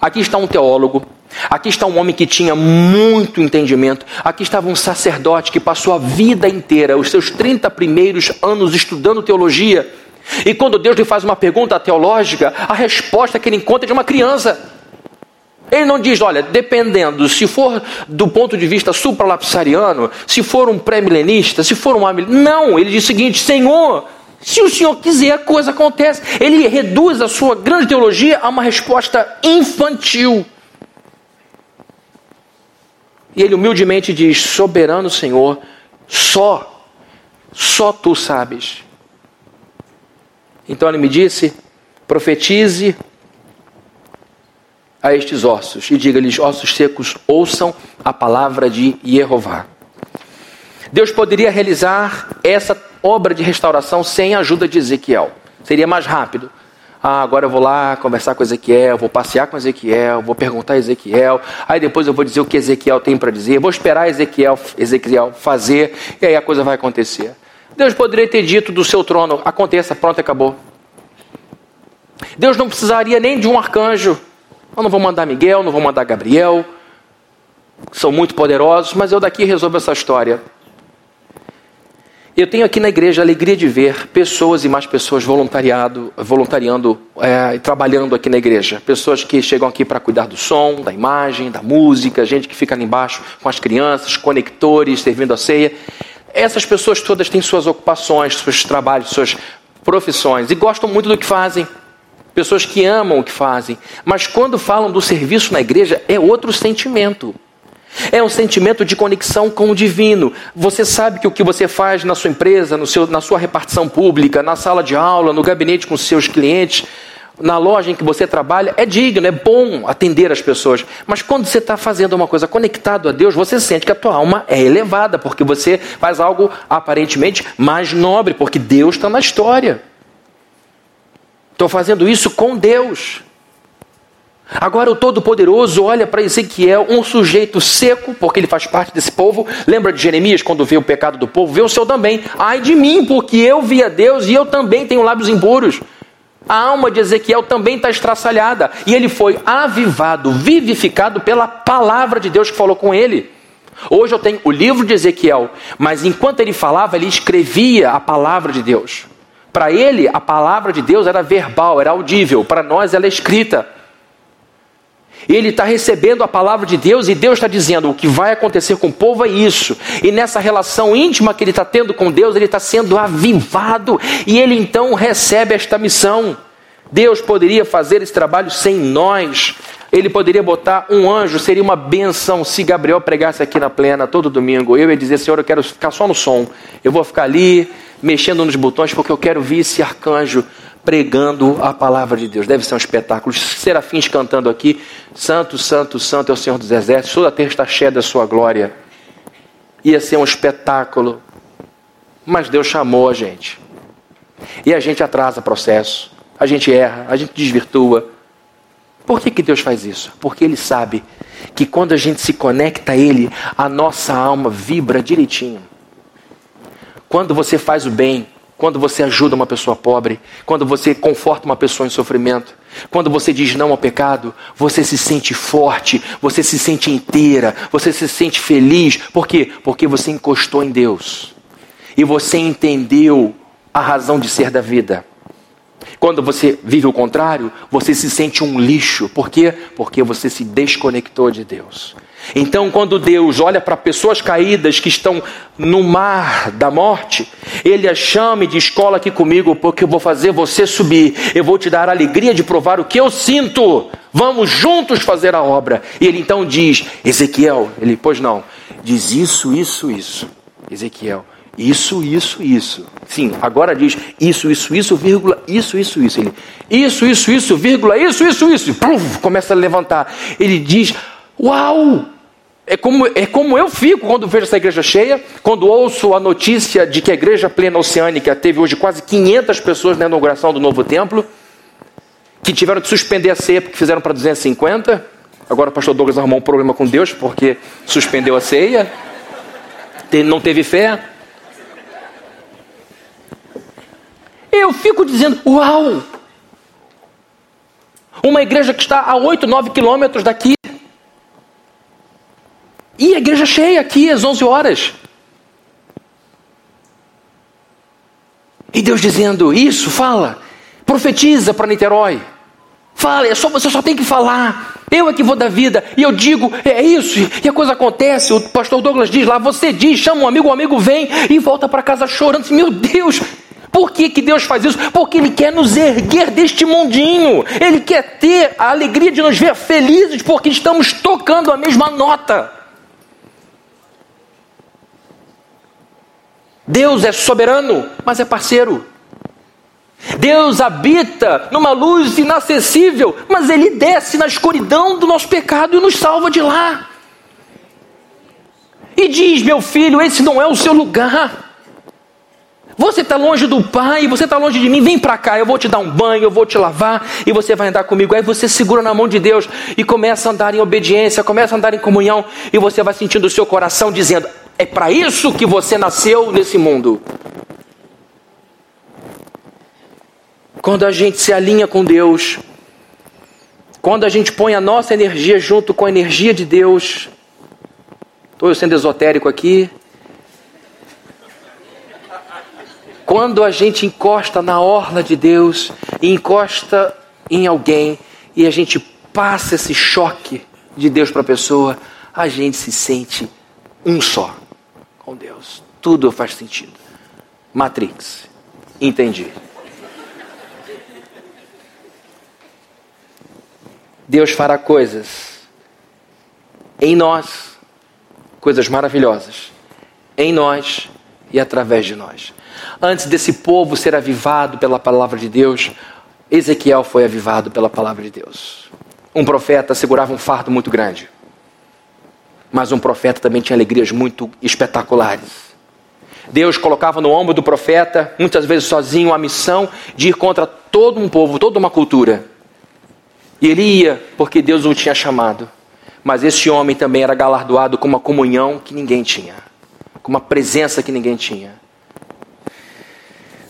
Aqui está um teólogo, aqui está um homem que tinha muito entendimento, aqui estava um sacerdote que passou a vida inteira, os seus 30 primeiros anos estudando teologia. E quando Deus lhe faz uma pergunta teológica, a resposta que ele encontra é de uma criança. Ele não diz, olha, dependendo, se for do ponto de vista supralapsariano, se for um pré-milenista, se for um Não, ele diz o seguinte: Senhor, se o Senhor quiser, a coisa acontece. Ele reduz a sua grande teologia a uma resposta infantil. E ele humildemente diz: Soberano Senhor, só, só tu sabes. Então ele me disse: profetize a estes ossos e diga-lhes: ossos secos, ouçam a palavra de Jeová. Deus poderia realizar essa obra de restauração sem a ajuda de Ezequiel. Seria mais rápido. Ah, agora eu vou lá conversar com Ezequiel, vou passear com Ezequiel, vou perguntar a Ezequiel, aí depois eu vou dizer o que Ezequiel tem para dizer, vou esperar Ezequiel, Ezequiel fazer, e aí a coisa vai acontecer. Deus poderia ter dito do seu trono: aconteça, pronto, acabou. Deus não precisaria nem de um arcanjo eu não vou mandar Miguel, não vou mandar Gabriel, são muito poderosos, mas eu daqui resolvo essa história. Eu tenho aqui na igreja a alegria de ver pessoas e mais pessoas voluntariado, voluntariando é, trabalhando aqui na igreja. Pessoas que chegam aqui para cuidar do som, da imagem, da música, gente que fica ali embaixo com as crianças, conectores, servindo a ceia. Essas pessoas todas têm suas ocupações, seus trabalhos, suas profissões e gostam muito do que fazem pessoas que amam o que fazem, mas quando falam do serviço na igreja é outro sentimento. É um sentimento de conexão com o divino. Você sabe que o que você faz na sua empresa, no seu, na sua repartição pública, na sala de aula, no gabinete com seus clientes, na loja em que você trabalha, é digno, é bom atender as pessoas. Mas quando você está fazendo uma coisa conectado a Deus, você sente que a tua alma é elevada, porque você faz algo aparentemente mais nobre, porque Deus está na história. Estou fazendo isso com Deus. Agora o Todo-Poderoso olha para Ezequiel, um sujeito seco, porque ele faz parte desse povo. Lembra de Jeremias quando vê o pecado do povo? Vê o seu também. Ai de mim, porque eu vi a Deus e eu também tenho lábios impuros. A alma de Ezequiel também está estraçalhada. E ele foi avivado, vivificado pela palavra de Deus que falou com ele. Hoje eu tenho o livro de Ezequiel, mas enquanto ele falava, ele escrevia a palavra de Deus. Para ele, a palavra de Deus era verbal, era audível. Para nós, ela é escrita. Ele está recebendo a palavra de Deus e Deus está dizendo o que vai acontecer com o povo é isso. E nessa relação íntima que ele está tendo com Deus, ele está sendo avivado e ele então recebe esta missão. Deus poderia fazer esse trabalho sem nós. Ele poderia botar um anjo, seria uma benção se Gabriel pregasse aqui na plena todo domingo. Eu ia dizer, Senhor, eu quero ficar só no som. Eu vou ficar ali mexendo nos botões, porque eu quero ver esse arcanjo pregando a palavra de Deus. Deve ser um espetáculo. Os serafins cantando aqui: Santo, Santo, Santo é o Senhor dos Exércitos, toda a terra está cheia da sua glória. Ia ser um espetáculo. Mas Deus chamou a gente. E a gente atrasa o processo, a gente erra, a gente desvirtua. Por que, que Deus faz isso? Porque Ele sabe que quando a gente se conecta a Ele, a nossa alma vibra direitinho. Quando você faz o bem, quando você ajuda uma pessoa pobre, quando você conforta uma pessoa em sofrimento, quando você diz não ao pecado, você se sente forte, você se sente inteira, você se sente feliz. Por quê? Porque você encostou em Deus e você entendeu a razão de ser da vida. Quando você vive o contrário, você se sente um lixo. Por quê? Porque você se desconectou de Deus. Então, quando Deus olha para pessoas caídas que estão no mar da morte, Ele as chama e diz: Escola aqui comigo, porque eu vou fazer você subir. Eu vou te dar a alegria de provar o que eu sinto. Vamos juntos fazer a obra. E Ele então diz: Ezequiel, ele, pois não, diz isso, isso, isso. Ezequiel, isso, isso, isso. Sim, agora diz isso, isso, isso, vírgula, isso, isso, isso. Ele, isso, isso, isso, vírgula, isso, isso, isso. Pluf, começa a levantar. Ele diz: Uau! É como, é como eu fico quando vejo essa igreja cheia, quando ouço a notícia de que a igreja plena oceânica teve hoje quase 500 pessoas na inauguração do novo templo, que tiveram de suspender a ceia porque fizeram para 250. Agora o pastor Douglas arrumou um problema com Deus porque suspendeu a ceia, não teve fé. Eu fico dizendo, uau! Uma igreja que está a 8, 9 quilômetros daqui. E a igreja cheia aqui às 11 horas. E Deus dizendo: Isso, fala, profetiza para Niterói. Fala, é só, você só tem que falar. Eu é que vou dar vida. E eu digo, é isso. E a coisa acontece. O pastor Douglas diz lá, você diz, chama um amigo, o amigo vem e volta para casa chorando. Meu Deus, por que, que Deus faz isso? Porque Ele quer nos erguer deste mundinho. Ele quer ter a alegria de nos ver felizes porque estamos tocando a mesma nota. Deus é soberano, mas é parceiro. Deus habita numa luz inacessível, mas Ele desce na escuridão do nosso pecado e nos salva de lá. E diz, meu filho, esse não é o seu lugar. Você está longe do Pai, você está longe de mim, vem para cá, eu vou te dar um banho, eu vou te lavar e você vai andar comigo. Aí você segura na mão de Deus e começa a andar em obediência, começa a andar em comunhão e você vai sentindo o seu coração dizendo: É para isso que você nasceu nesse mundo. Quando a gente se alinha com Deus, quando a gente põe a nossa energia junto com a energia de Deus, estou sendo esotérico aqui, Quando a gente encosta na orla de Deus e encosta em alguém e a gente passa esse choque de Deus para a pessoa, a gente se sente um só com Deus. Tudo faz sentido. Matrix. Entendi. Deus fará coisas em nós, coisas maravilhosas, em nós e através de nós. Antes desse povo ser avivado pela palavra de Deus, Ezequiel foi avivado pela palavra de Deus. Um profeta segurava um fardo muito grande, mas um profeta também tinha alegrias muito espetaculares. Deus colocava no ombro do profeta, muitas vezes sozinho, a missão de ir contra todo um povo, toda uma cultura. E ele ia porque Deus o tinha chamado. Mas esse homem também era galardoado com uma comunhão que ninguém tinha, com uma presença que ninguém tinha.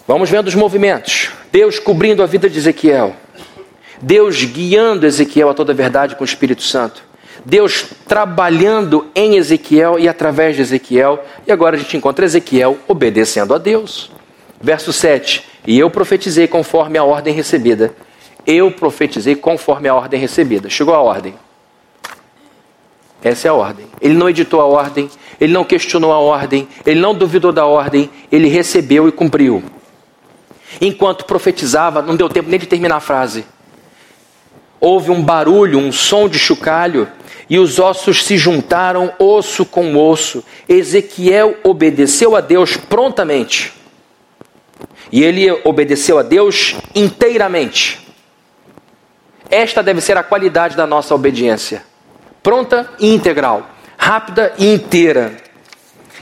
Vamos vendo os movimentos. Deus cobrindo a vida de Ezequiel. Deus guiando Ezequiel a toda a verdade com o Espírito Santo. Deus trabalhando em Ezequiel e através de Ezequiel. E agora a gente encontra Ezequiel obedecendo a Deus. Verso 7. E eu profetizei conforme a ordem recebida. Eu profetizei conforme a ordem recebida. Chegou a ordem. Essa é a ordem. Ele não editou a ordem, ele não questionou a ordem, ele não duvidou da ordem, ele recebeu e cumpriu. Enquanto profetizava, não deu tempo nem de terminar a frase. Houve um barulho, um som de chocalho, e os ossos se juntaram osso com osso. Ezequiel obedeceu a Deus prontamente. E ele obedeceu a Deus inteiramente. Esta deve ser a qualidade da nossa obediência: pronta e integral, rápida e inteira.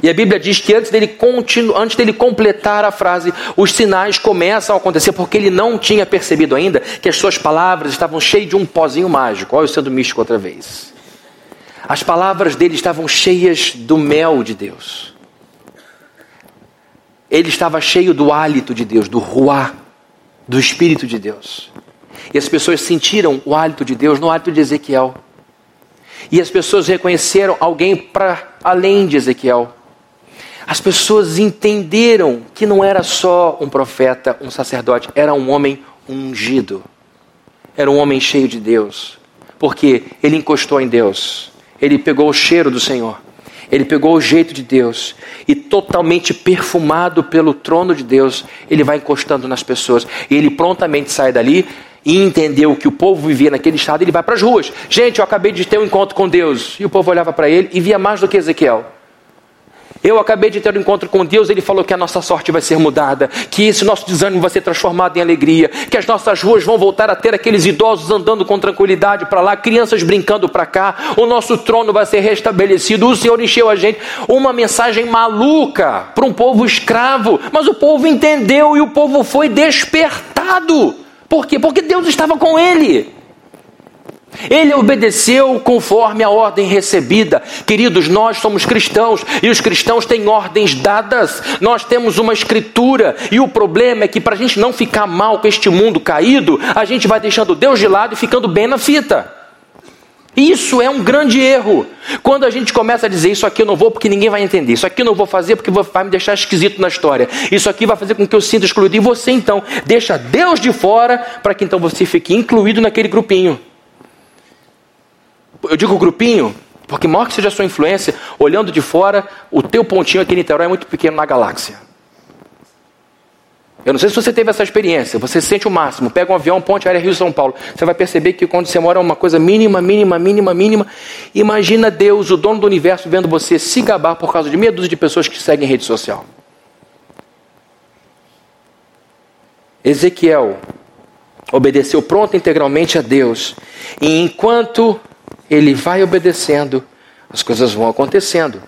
E a Bíblia diz que antes dele, continu, antes dele completar a frase, os sinais começam a acontecer, porque ele não tinha percebido ainda que as suas palavras estavam cheias de um pozinho mágico. Olha o sendo místico outra vez. As palavras dele estavam cheias do mel de Deus. Ele estava cheio do hálito de Deus, do ruá, do Espírito de Deus. E as pessoas sentiram o hálito de Deus no hálito de Ezequiel. E as pessoas reconheceram alguém para além de Ezequiel. As pessoas entenderam que não era só um profeta, um sacerdote, era um homem ungido. Era um homem cheio de Deus, porque ele encostou em Deus, ele pegou o cheiro do Senhor, ele pegou o jeito de Deus e, totalmente perfumado pelo trono de Deus, ele vai encostando nas pessoas e ele prontamente sai dali e entendeu que o povo vivia naquele estado, ele vai para as ruas. Gente, eu acabei de ter um encontro com Deus. E o povo olhava para ele e via mais do que Ezequiel. Eu acabei de ter um encontro com Deus, ele falou que a nossa sorte vai ser mudada, que esse nosso desânimo vai ser transformado em alegria, que as nossas ruas vão voltar a ter aqueles idosos andando com tranquilidade para lá, crianças brincando para cá, o nosso trono vai ser restabelecido. O Senhor encheu a gente uma mensagem maluca para um povo escravo, mas o povo entendeu e o povo foi despertado. Por quê? Porque Deus estava com ele. Ele obedeceu conforme a ordem recebida. Queridos, nós somos cristãos e os cristãos têm ordens dadas. Nós temos uma escritura e o problema é que para a gente não ficar mal com este mundo caído, a gente vai deixando Deus de lado e ficando bem na fita. Isso é um grande erro. Quando a gente começa a dizer isso aqui eu não vou porque ninguém vai entender, isso aqui eu não vou fazer porque vai me deixar esquisito na história, isso aqui vai fazer com que eu sinta excluído. E você então deixa Deus de fora para que então você fique incluído naquele grupinho. Eu digo grupinho porque, maior que seja a sua influência, olhando de fora, o teu pontinho aqui em Niterói é muito pequeno na galáxia. Eu não sei se você teve essa experiência. Você sente o máximo, pega um avião, ponte aérea Rio São Paulo. Você vai perceber que quando você mora é uma coisa mínima, mínima, mínima, mínima. Imagina Deus, o dono do universo, vendo você se gabar por causa de meia dúzia de pessoas que seguem rede social. Ezequiel obedeceu pronto integralmente a Deus. E enquanto ele vai obedecendo, as coisas vão acontecendo.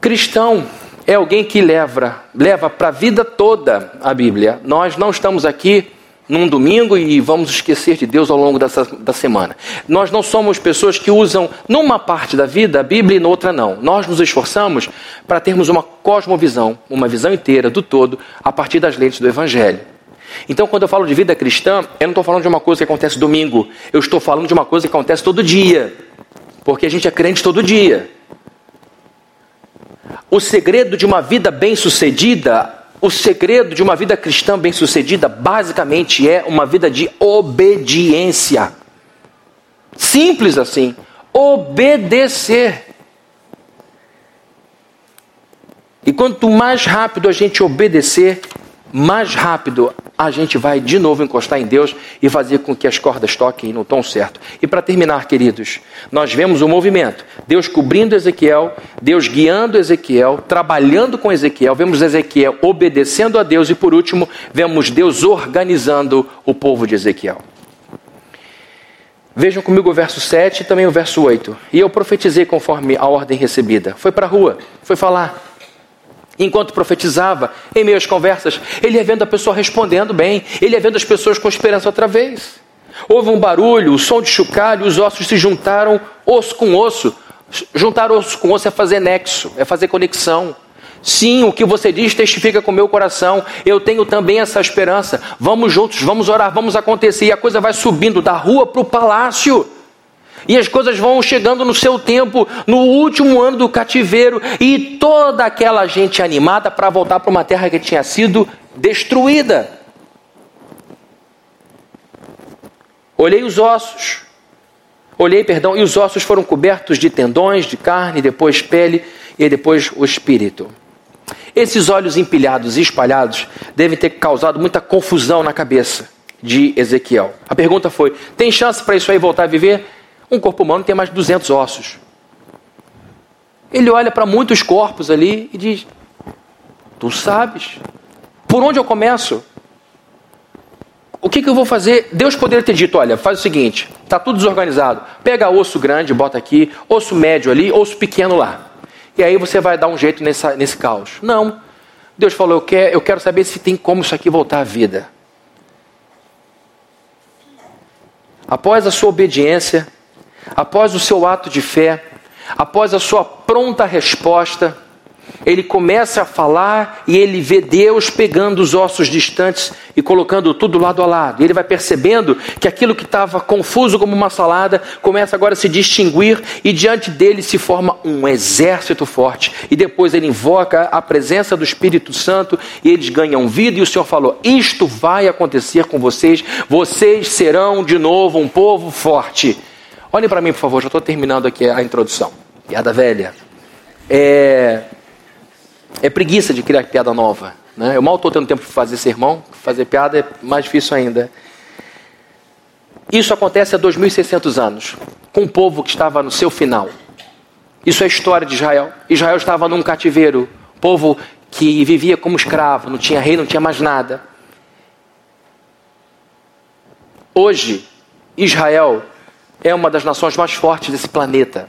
Cristão é alguém que leva, leva para a vida toda a Bíblia. Nós não estamos aqui num domingo e vamos esquecer de Deus ao longo dessa, da semana. Nós não somos pessoas que usam numa parte da vida a Bíblia e noutra não. Nós nos esforçamos para termos uma cosmovisão, uma visão inteira do todo a partir das lentes do Evangelho. Então, quando eu falo de vida cristã, eu não estou falando de uma coisa que acontece domingo, eu estou falando de uma coisa que acontece todo dia, porque a gente é crente todo dia. O segredo de uma vida bem-sucedida, o segredo de uma vida cristã bem-sucedida, basicamente é uma vida de obediência. Simples assim. Obedecer. E quanto mais rápido a gente obedecer, mais rápido a gente vai de novo encostar em Deus e fazer com que as cordas toquem no tom certo. E para terminar, queridos, nós vemos o movimento: Deus cobrindo Ezequiel, Deus guiando Ezequiel, trabalhando com Ezequiel, vemos Ezequiel obedecendo a Deus e, por último, vemos Deus organizando o povo de Ezequiel. Vejam comigo o verso 7 e também o verso 8. E eu profetizei conforme a ordem recebida. Foi para a rua, foi falar. Enquanto profetizava, em meio às conversas, ele ia vendo a pessoa respondendo bem, ele ia vendo as pessoas com esperança outra vez. Houve um barulho, o som de chocalho, os ossos se juntaram, osso com osso. Juntar osso com osso é fazer nexo, é fazer conexão. Sim, o que você diz testifica com o meu coração. Eu tenho também essa esperança. Vamos juntos, vamos orar, vamos acontecer. E a coisa vai subindo da rua para o palácio. E as coisas vão chegando no seu tempo, no último ano do cativeiro, e toda aquela gente animada para voltar para uma terra que tinha sido destruída. Olhei os ossos, olhei, perdão, e os ossos foram cobertos de tendões, de carne, depois pele e depois o espírito. Esses olhos empilhados e espalhados devem ter causado muita confusão na cabeça de Ezequiel. A pergunta foi: tem chance para isso aí voltar a viver? Um corpo humano tem mais de 200 ossos. Ele olha para muitos corpos ali e diz: Tu sabes? Por onde eu começo? O que, que eu vou fazer? Deus poderia ter dito: Olha, faz o seguinte, está tudo desorganizado. Pega osso grande, bota aqui, osso médio ali, osso pequeno lá. E aí você vai dar um jeito nessa, nesse caos. Não. Deus falou: eu quero, eu quero saber se tem como isso aqui voltar à vida. Após a sua obediência, após o seu ato de fé, após a sua pronta resposta, ele começa a falar e ele vê Deus pegando os ossos distantes e colocando tudo lado a lado. Ele vai percebendo que aquilo que estava confuso como uma salada começa agora a se distinguir e diante dele se forma um exército forte. E depois ele invoca a presença do Espírito Santo e eles ganham vida. E o Senhor falou: Isto vai acontecer com vocês, vocês serão de novo um povo forte. Olhem para mim, por favor, já estou terminando aqui a introdução. Piada velha. É, é preguiça de criar piada nova. Né? Eu mal estou tendo tempo de fazer sermão, fazer piada é mais difícil ainda. Isso acontece há 2.600 anos, com um povo que estava no seu final. Isso é história de Israel. Israel estava num cativeiro, povo que vivia como escravo, não tinha rei, não tinha mais nada. Hoje, Israel é uma das nações mais fortes desse planeta.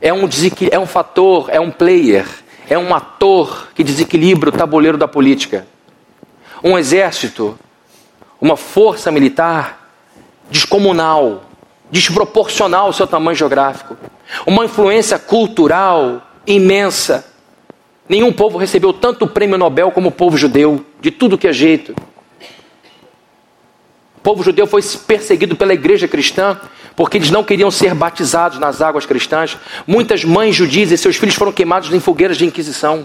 É um, é um fator, é um player é um ator que desequilibra o tabuleiro da política. Um exército, uma força militar descomunal, desproporcional ao seu tamanho geográfico. Uma influência cultural imensa. Nenhum povo recebeu tanto prêmio Nobel como o povo judeu, de tudo que é jeito. O povo judeu foi perseguido pela igreja cristã porque eles não queriam ser batizados nas águas cristãs. Muitas mães judias e seus filhos foram queimados em fogueiras de inquisição.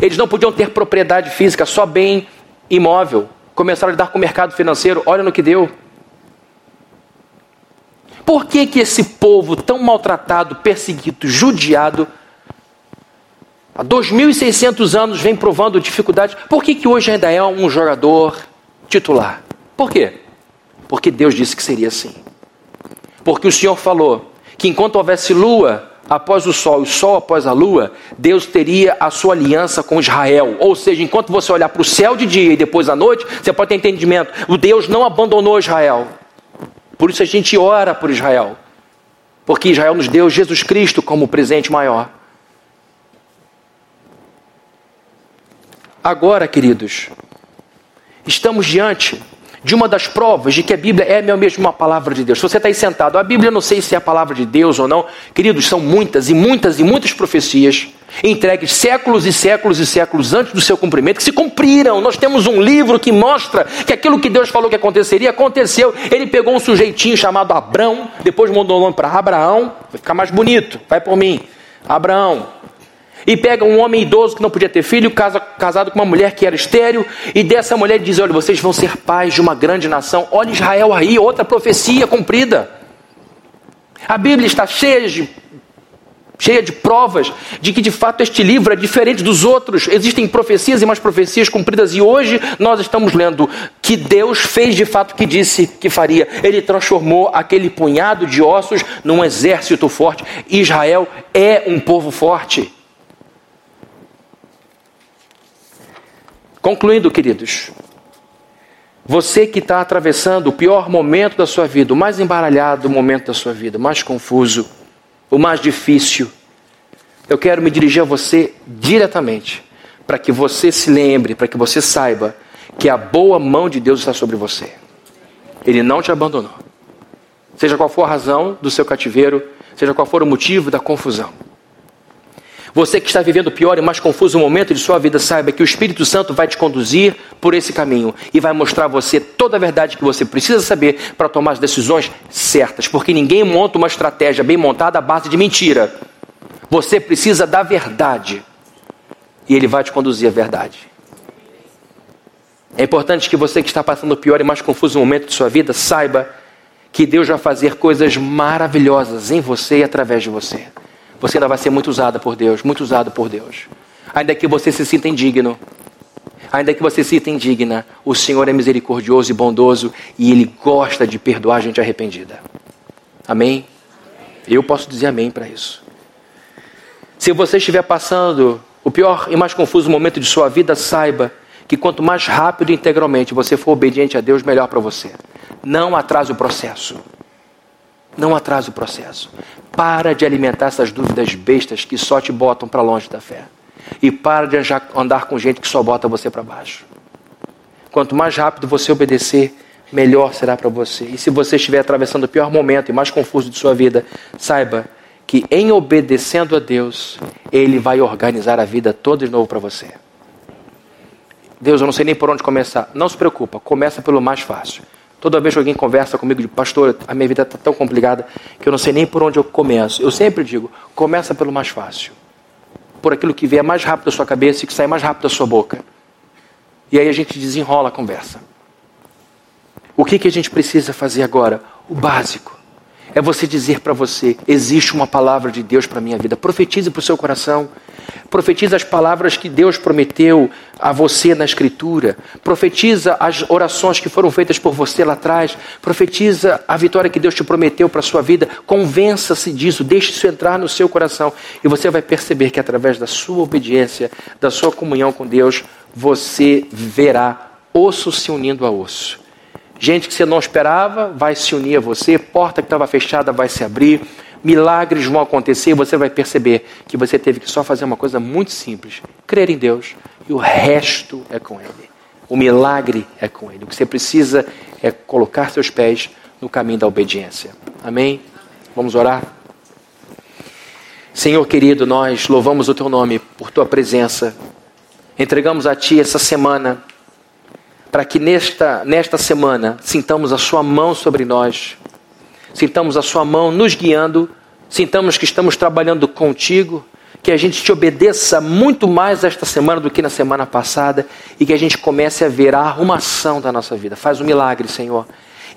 Eles não podiam ter propriedade física, só bem imóvel. Começaram a lidar com o mercado financeiro, olha no que deu. Por que, que esse povo tão maltratado, perseguido, judiado, há 2.600 anos vem provando dificuldades, por que, que hoje ainda é um jogador titular? Por quê? Porque Deus disse que seria assim. Porque o Senhor falou que enquanto houvesse lua após o sol e sol após a lua, Deus teria a sua aliança com Israel. Ou seja, enquanto você olhar para o céu de dia e depois à noite, você pode ter entendimento. O Deus não abandonou Israel. Por isso a gente ora por Israel. Porque Israel nos deu Jesus Cristo como presente maior. Agora, queridos, estamos diante de uma das provas de que a Bíblia é mesmo uma palavra de Deus. Se você está aí sentado, a Bíblia não sei se é a palavra de Deus ou não, queridos, são muitas e muitas e muitas profecias entregues séculos e séculos e séculos antes do seu cumprimento, que se cumpriram. Nós temos um livro que mostra que aquilo que Deus falou que aconteceria, aconteceu. Ele pegou um sujeitinho chamado Abrão, depois mandou o nome para Abraão, vai ficar mais bonito, vai por mim. Abraão, e pega um homem idoso que não podia ter filho, casa, casado com uma mulher que era estéril, e dessa mulher diz: Olha, vocês vão ser pais de uma grande nação. Olha Israel aí, outra profecia cumprida. A Bíblia está cheia de, cheia de provas de que de fato este livro é diferente dos outros. Existem profecias e mais profecias cumpridas, e hoje nós estamos lendo que Deus fez de fato o que disse que faria. Ele transformou aquele punhado de ossos num exército forte. Israel é um povo forte. Concluindo, queridos, você que está atravessando o pior momento da sua vida, o mais embaralhado momento da sua vida, o mais confuso, o mais difícil, eu quero me dirigir a você diretamente, para que você se lembre, para que você saiba que a boa mão de Deus está sobre você. Ele não te abandonou. Seja qual for a razão do seu cativeiro, seja qual for o motivo da confusão. Você que está vivendo o pior e mais confuso momento de sua vida, saiba que o Espírito Santo vai te conduzir por esse caminho e vai mostrar a você toda a verdade que você precisa saber para tomar as decisões certas, porque ninguém monta uma estratégia bem montada à base de mentira. Você precisa da verdade e ele vai te conduzir à verdade. É importante que você que está passando o pior e mais confuso momento de sua vida saiba que Deus vai fazer coisas maravilhosas em você e através de você você ainda vai ser muito usada por Deus, muito usado por Deus. Ainda que você se sinta indigno, ainda que você se sinta indigna, o Senhor é misericordioso e bondoso e Ele gosta de perdoar a gente arrependida. Amém? Eu posso dizer amém para isso. Se você estiver passando o pior e mais confuso momento de sua vida, saiba que quanto mais rápido e integralmente você for obediente a Deus, melhor para você. Não atrase o processo. Não atrase o processo. Para de alimentar essas dúvidas bestas que só te botam para longe da fé. E para de andar com gente que só bota você para baixo. Quanto mais rápido você obedecer, melhor será para você. E se você estiver atravessando o pior momento e mais confuso de sua vida, saiba que em obedecendo a Deus, Ele vai organizar a vida toda de novo para você. Deus, eu não sei nem por onde começar. Não se preocupa, começa pelo mais fácil. Toda vez que alguém conversa comigo de pastor, a minha vida está tão complicada que eu não sei nem por onde eu começo. Eu sempre digo, começa pelo mais fácil. Por aquilo que vier mais rápido da sua cabeça e que sai mais rápido da sua boca. E aí a gente desenrola a conversa. O que, que a gente precisa fazer agora? O básico. É você dizer para você: existe uma palavra de Deus para a minha vida. Profetize para o seu coração. Profetiza as palavras que Deus prometeu a você na Escritura. Profetiza as orações que foram feitas por você lá atrás. Profetiza a vitória que Deus te prometeu para a sua vida. Convença-se disso, deixe isso entrar no seu coração. E você vai perceber que através da sua obediência, da sua comunhão com Deus, você verá osso se unindo a osso. Gente que você não esperava vai se unir a você, porta que estava fechada vai se abrir, milagres vão acontecer e você vai perceber que você teve que só fazer uma coisa muito simples: crer em Deus e o resto é com Ele. O milagre é com Ele. O que você precisa é colocar seus pés no caminho da obediência. Amém? Vamos orar? Senhor querido, nós louvamos o Teu nome por Tua presença. Entregamos a Ti essa semana para que nesta, nesta semana sintamos a Sua mão sobre nós, sintamos a Sua mão nos guiando, sintamos que estamos trabalhando contigo, que a gente te obedeça muito mais esta semana do que na semana passada e que a gente comece a ver a arrumação da nossa vida. Faz um milagre, Senhor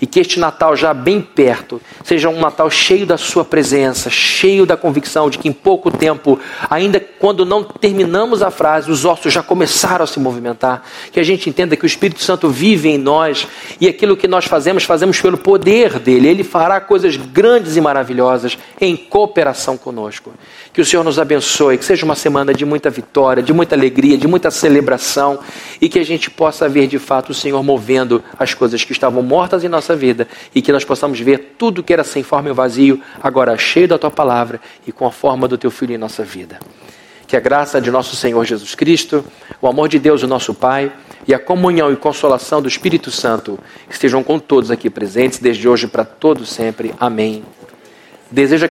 e que este Natal já bem perto seja um Natal cheio da Sua presença, cheio da convicção de que em pouco tempo, ainda quando não terminamos a frase, os ossos já começaram a se movimentar. Que a gente entenda que o Espírito Santo vive em nós e aquilo que nós fazemos, fazemos pelo poder dele. Ele fará coisas grandes e maravilhosas em cooperação conosco. Que o Senhor nos abençoe, que seja uma semana de muita vitória, de muita alegria, de muita celebração e que a gente possa ver de fato o Senhor movendo as coisas que estavam mortas em nossa nossa vida e que nós possamos ver tudo que era sem forma e vazio, agora cheio da tua palavra e com a forma do teu filho em nossa vida. Que a graça de nosso Senhor Jesus Cristo, o amor de Deus, o nosso Pai, e a comunhão e consolação do Espírito Santo estejam com todos aqui presentes, desde hoje para todos sempre. Amém. Deseja